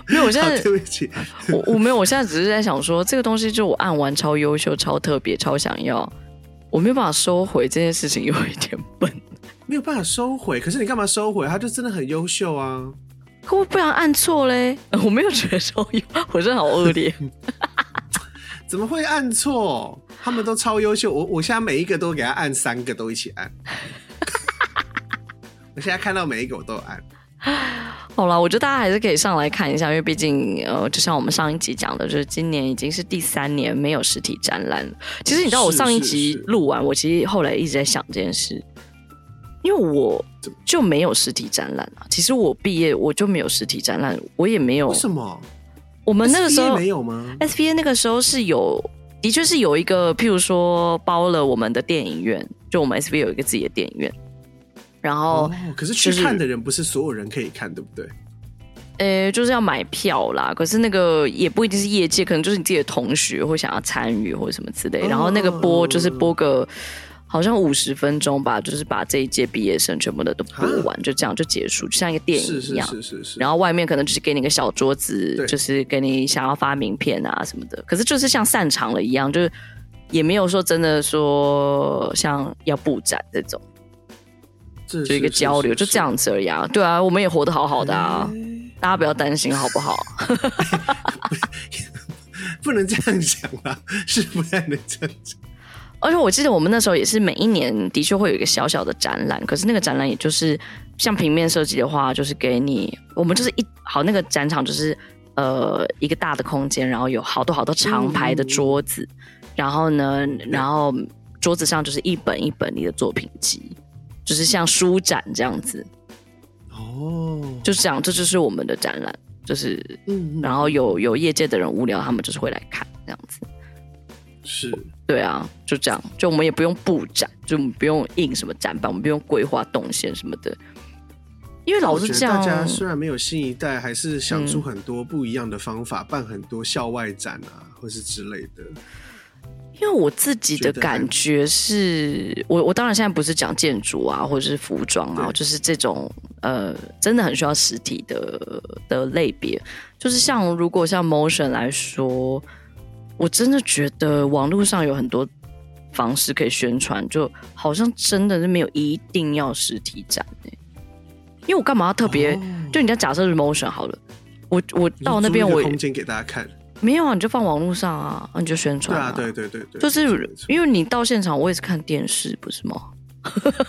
没有，我现在对不起，我我没有，我现在只是在想说，这个东西就我按完超优秀、超特别、超想要，我没有办法收回这件事情，有一点笨，没有办法收回。可是你干嘛收回？他就真的很优秀啊！可我不然按错嘞，[laughs] 我没有觉得收，我真的好恶劣。[laughs] 怎么会按错？他们都超优秀，我我现在每一个都给他按三个，都一起按。[laughs] 我现在看到每一个我都有按。好了，我觉得大家还是可以上来看一下，因为毕竟呃，就像我们上一集讲的，就是今年已经是第三年没有实体展览了。其实你知道，我上一集录完，我其实后来一直在想这件事，因为我就没有实体展览啊。其实我毕业我就没有实体展览，我也没有。为什么？我们那个时候没有吗？SBA 那个时候是有，的确是有一个，譬如说包了我们的电影院，就我们 SBA 有一个自己的电影院。然后、哦，可是去看的人不是所有人可以看，对不对？呃，就是要买票啦。可是那个也不一定是业界，可能就是你自己的同学会想要参与或者什么之类。然后那个播就是播个好像五十分钟吧，就是把这一届毕业生全部的都播完，就这样就结束，就像一个电影一样。是是是是。然后外面可能就是给你个小桌子，就是给你想要发名片啊什么的。可是就是像散场了一样，就是也没有说真的说像要布展这种。就一个交流，就这样子而已啊！对啊，我们也活得好好的啊，欸、大家不要担心，好不好？[laughs] 不能这样讲啊，是不太能这样讲。而且我记得我们那时候也是每一年的确会有一个小小的展览，可是那个展览也就是像平面设计的话，就是给你，我们就是一好那个展场就是呃一个大的空间，然后有好多好多长排的桌子，嗯、然后呢，然后桌子上就是一本一本你的作品集。就是像书展这样子，哦，就是这样，这就是我们的展览，就是，嗯，然后有有业界的人无聊，他们就是会来看这样子，是，对啊，就这样，就我们也不用布展，就不用印什么展板，我们不用规划动线什么的，因为老是这样，大家虽然没有新一代，还是想出很多不一样的方法，嗯、办很多校外展啊，或是之类的。因为我自己的感觉是，我我当然现在不是讲建筑啊，或者是服装啊，就是这种呃，真的很需要实体的的类别。就是像如果像 motion 来说，我真的觉得网络上有很多方式可以宣传，就好像真的是没有一定要实体展欸。因为我干嘛要特别？哦，就人家假设是 motion 好了，我我到那边我空间给大家看。没有啊，你就放网络上啊，你就宣传啊。对啊，对对对对，就是因为你到现场，我也是看电视，不是吗？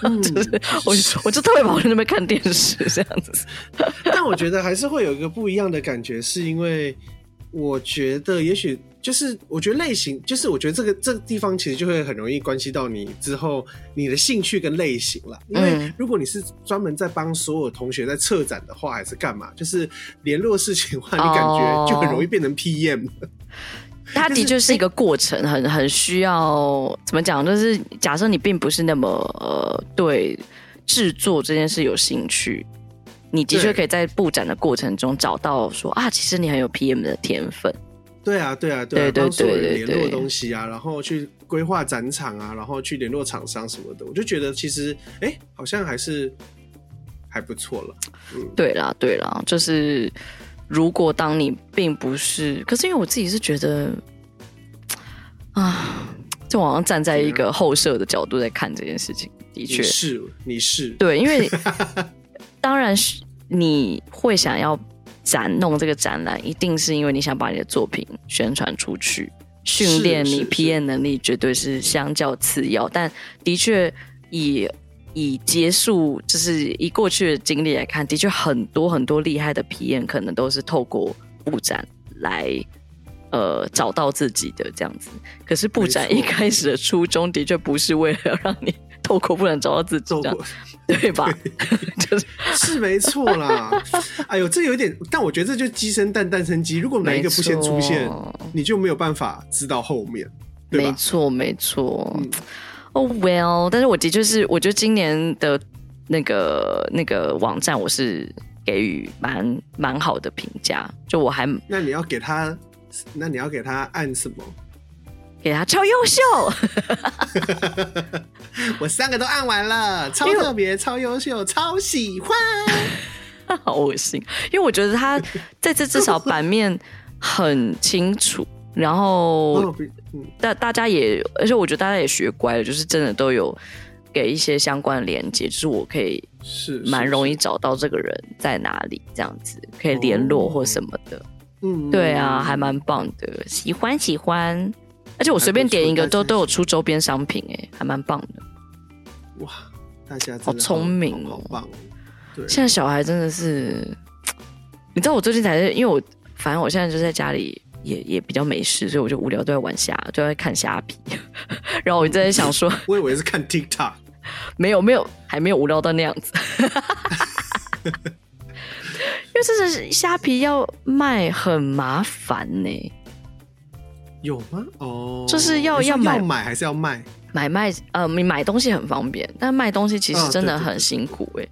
嗯、[laughs] 就是我我就特别跑去那边看电视这样子。但我觉得还是会有一个不一样的感觉，是因为我觉得也许就是，我觉得类型就是，我觉得这个这个地方其实就会很容易关系到你之后你的兴趣跟类型了。因为如果你是专门在帮所有同学在策展的话，还是干嘛，就是联络事情的话，你感觉就很容易变成 PM。[laughs] 它的确是一个过程，很很需要怎么讲？就是假设你并不是那么呃对制作这件事有兴趣。你的确可以在布展的过程中找到说啊，其实你很有 PM 的天分。对啊，对啊，对啊，帮所有人联络东西啊，然后去规划展场啊，然后去联络厂商什么的，我就觉得其实哎，好像还是还不错了。嗯，对啦，对啦，就是如果当你并不是，可是因为我自己是觉得啊，就好像站在一个后设的角度在看这件事情，的确是，你是对，因为。当然是你会想要展弄这个展览，一定是因为你想把你的作品宣传出去，训练你 PM 能力绝对是相较次要。但的确以以结束就是以过去的经历来看，的确很多很多厉害的 PM 可能都是透过布展来呃找到自己的这样子。可是布展一开始的初衷的确不是为了让你。[laughs] 透过不能找到自己，这样对吧？[laughs] 就是是没错啦。哎呦，这有点，但我觉得这就是鸡生蛋，蛋生鸡。如果哪一个不先出现，你就没有办法知道后面，对吧？没错，没错。哦、嗯 oh、well，但是我的确是，我觉得今年的那个那个网站，我是给予蛮蛮好的评价。就我还，那你要给他，那你要给他按什么？给他超优秀，[laughs] 我三个都按完了，超特别、超优秀、超喜欢，[laughs] 好恶心。因为我觉得他在这至少版面很清楚，然后大大家也，而且我觉得大家也学乖了，就是真的都有给一些相关的连接，就是我可以是蛮容易找到这个人在哪里，这样子可以联络或什么的。嗯，对啊，还蛮棒的，喜欢喜欢。而且我随便点一个都都有出周边商品，哎，还蛮棒的。哇，大家好聪明哦，好棒！对，现在小孩真的是，你知道我最近才是，因为我反正我现在就在家里也也比较没事，所以我就无聊都在玩虾，就在看虾皮。[laughs] 然后我就在想说，[laughs] 我以为是看 TikTok，没有没有，还没有无聊到那样子。[laughs] 因为这是虾皮要卖很麻烦呢。有吗？哦，就是要要买要买还是要卖？买卖呃，你买东西很方便，但卖东西其实真的很辛苦哎、欸。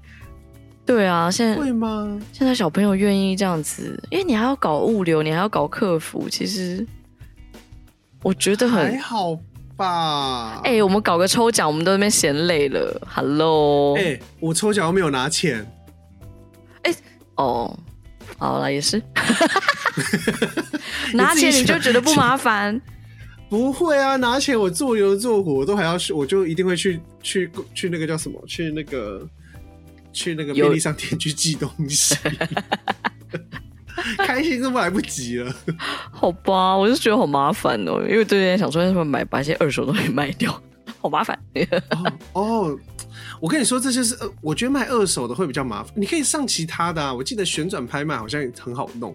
对啊，现在会吗？现在小朋友愿意这样子，因为你还要搞物流，你还要搞客服，其实我觉得很还好吧。哎、欸，我们搞个抽奖，我们都那边嫌累了。Hello，哎、欸，我抽奖又没有拿钱。哎、欸，哦。好了，也是，[laughs] 拿钱你就觉得不麻烦？不会啊，拿钱我做油做火都还要去，我就一定会去去去那个叫什么？去那个去那个便利商店去寄东西，[laughs] 开心都来不及了。好吧，我就觉得好麻烦哦，因为对人想说什么买把一些二手东西卖掉，好麻烦。哦。哦我跟你说，这就是呃，我觉得卖二手的会比较麻烦。你可以上其他的啊，我记得旋转拍卖好像很好弄，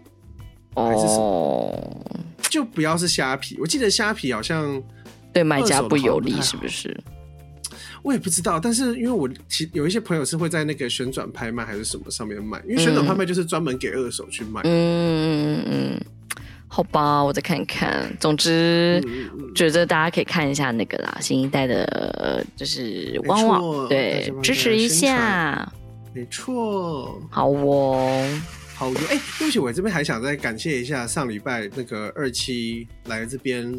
还是什么？Oh. 就不要是虾皮。我记得虾皮好像对卖家不有利，是不是？我也不知道，但是因为我其有一些朋友是会在那个旋转拍卖还是什么上面卖，因为旋转拍卖就是专门给二手去卖。嗯嗯嗯。好吧，我再看看。总之，嗯、觉得大家可以看一下那个啦，新一代的，就是旺旺，对，支持一下。没错，好哦，好哦。哎、欸，对不起，我这边还想再感谢一下上礼拜那个二期来这边，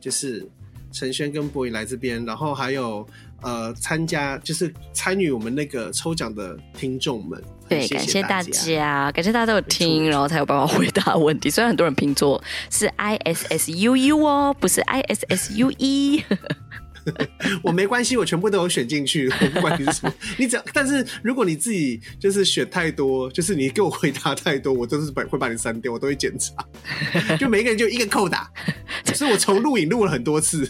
就是陈轩跟博颖来这边，然后还有。呃，参加就是参与我们那个抽奖的听众们，对，感谢大家，感谢大家都有听，然后才有办法回答问题。虽然很多人拼错是 I S S U U 哦，不是 I S S U E。[laughs] 我没关系，我全部都有选进去，[laughs] 我不管你是什么，你只要，但是如果你自己就是选太多，就是你给我回答太多，我都是把会把你删掉，我都会检查。[laughs] 就每个人就一个扣打，所以我从录影录了很多次。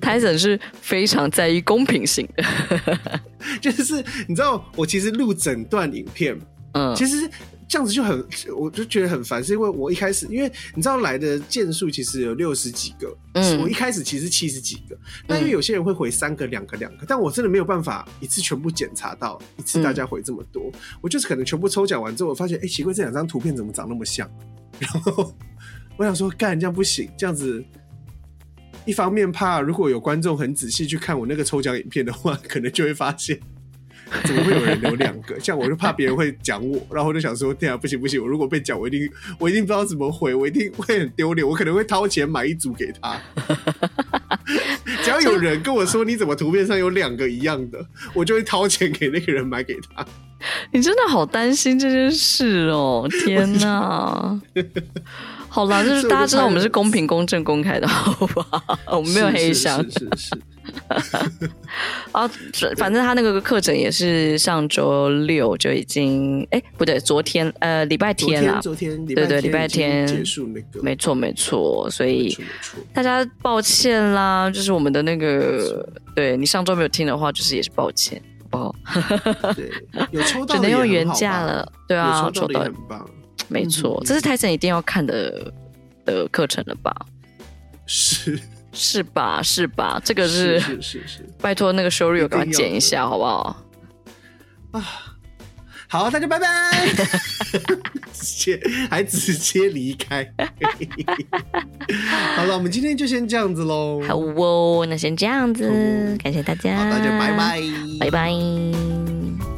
Tyson 是非常在意公平性的，就是你知道，我其实录整段影片，嗯，其实这样子就很，我就觉得很烦，是因为我一开始，因为你知道来的件数其实有六十几个，嗯，我一开始其实七十几个，但因为有些人会回三个、两个、两个，但我真的没有办法一次全部检查到，一次大家回这么多，嗯、我就是可能全部抽奖完之后，我发现，哎、欸，奇怪，这两张图片怎么长那么像？[laughs] 然后我想说，干这样不行，这样子。一方面怕如果有观众很仔细去看我那个抽奖影片的话，可能就会发现 [laughs] 怎么会有人留两个，像我就怕别人会讲我，然后我就想说，天啊，不行不行，我如果被讲，我一定我一定不知道怎么回，我一定会很丢脸，我可能会掏钱买一组给他。[laughs] 只要有人跟我说你怎么图片上有两个一样的，我就会掏钱给那个人买给他。[laughs] 你真的好担心这件事哦！天哪！好啦，就是大家知道我们是公平、公正、公开的，好不好？我们没有黑箱。是，是，是。[laughs] 啊，反正他那个课程也是上周六就已经，哎、欸，不对，昨天呃，礼拜天啦，昨天，对对，礼拜天结束那个，没错没错，所以大家抱歉啦，就是我们的那个，对你上周没有听的话，就是也是抱歉，好不好？[laughs] 对，有抽到只能用原价了，对啊，抽到很棒。没错，这是泰森一定要看的的课程了吧？是是吧？是吧？这个是是是是，拜托那个收入有给我剪一下，好不好？啊，好，大家拜拜。直 [laughs] 接还直接离开。[laughs] 好了，我们今天就先这样子喽。好哦，那先这样子，感谢大家，好，大家拜拜，拜拜。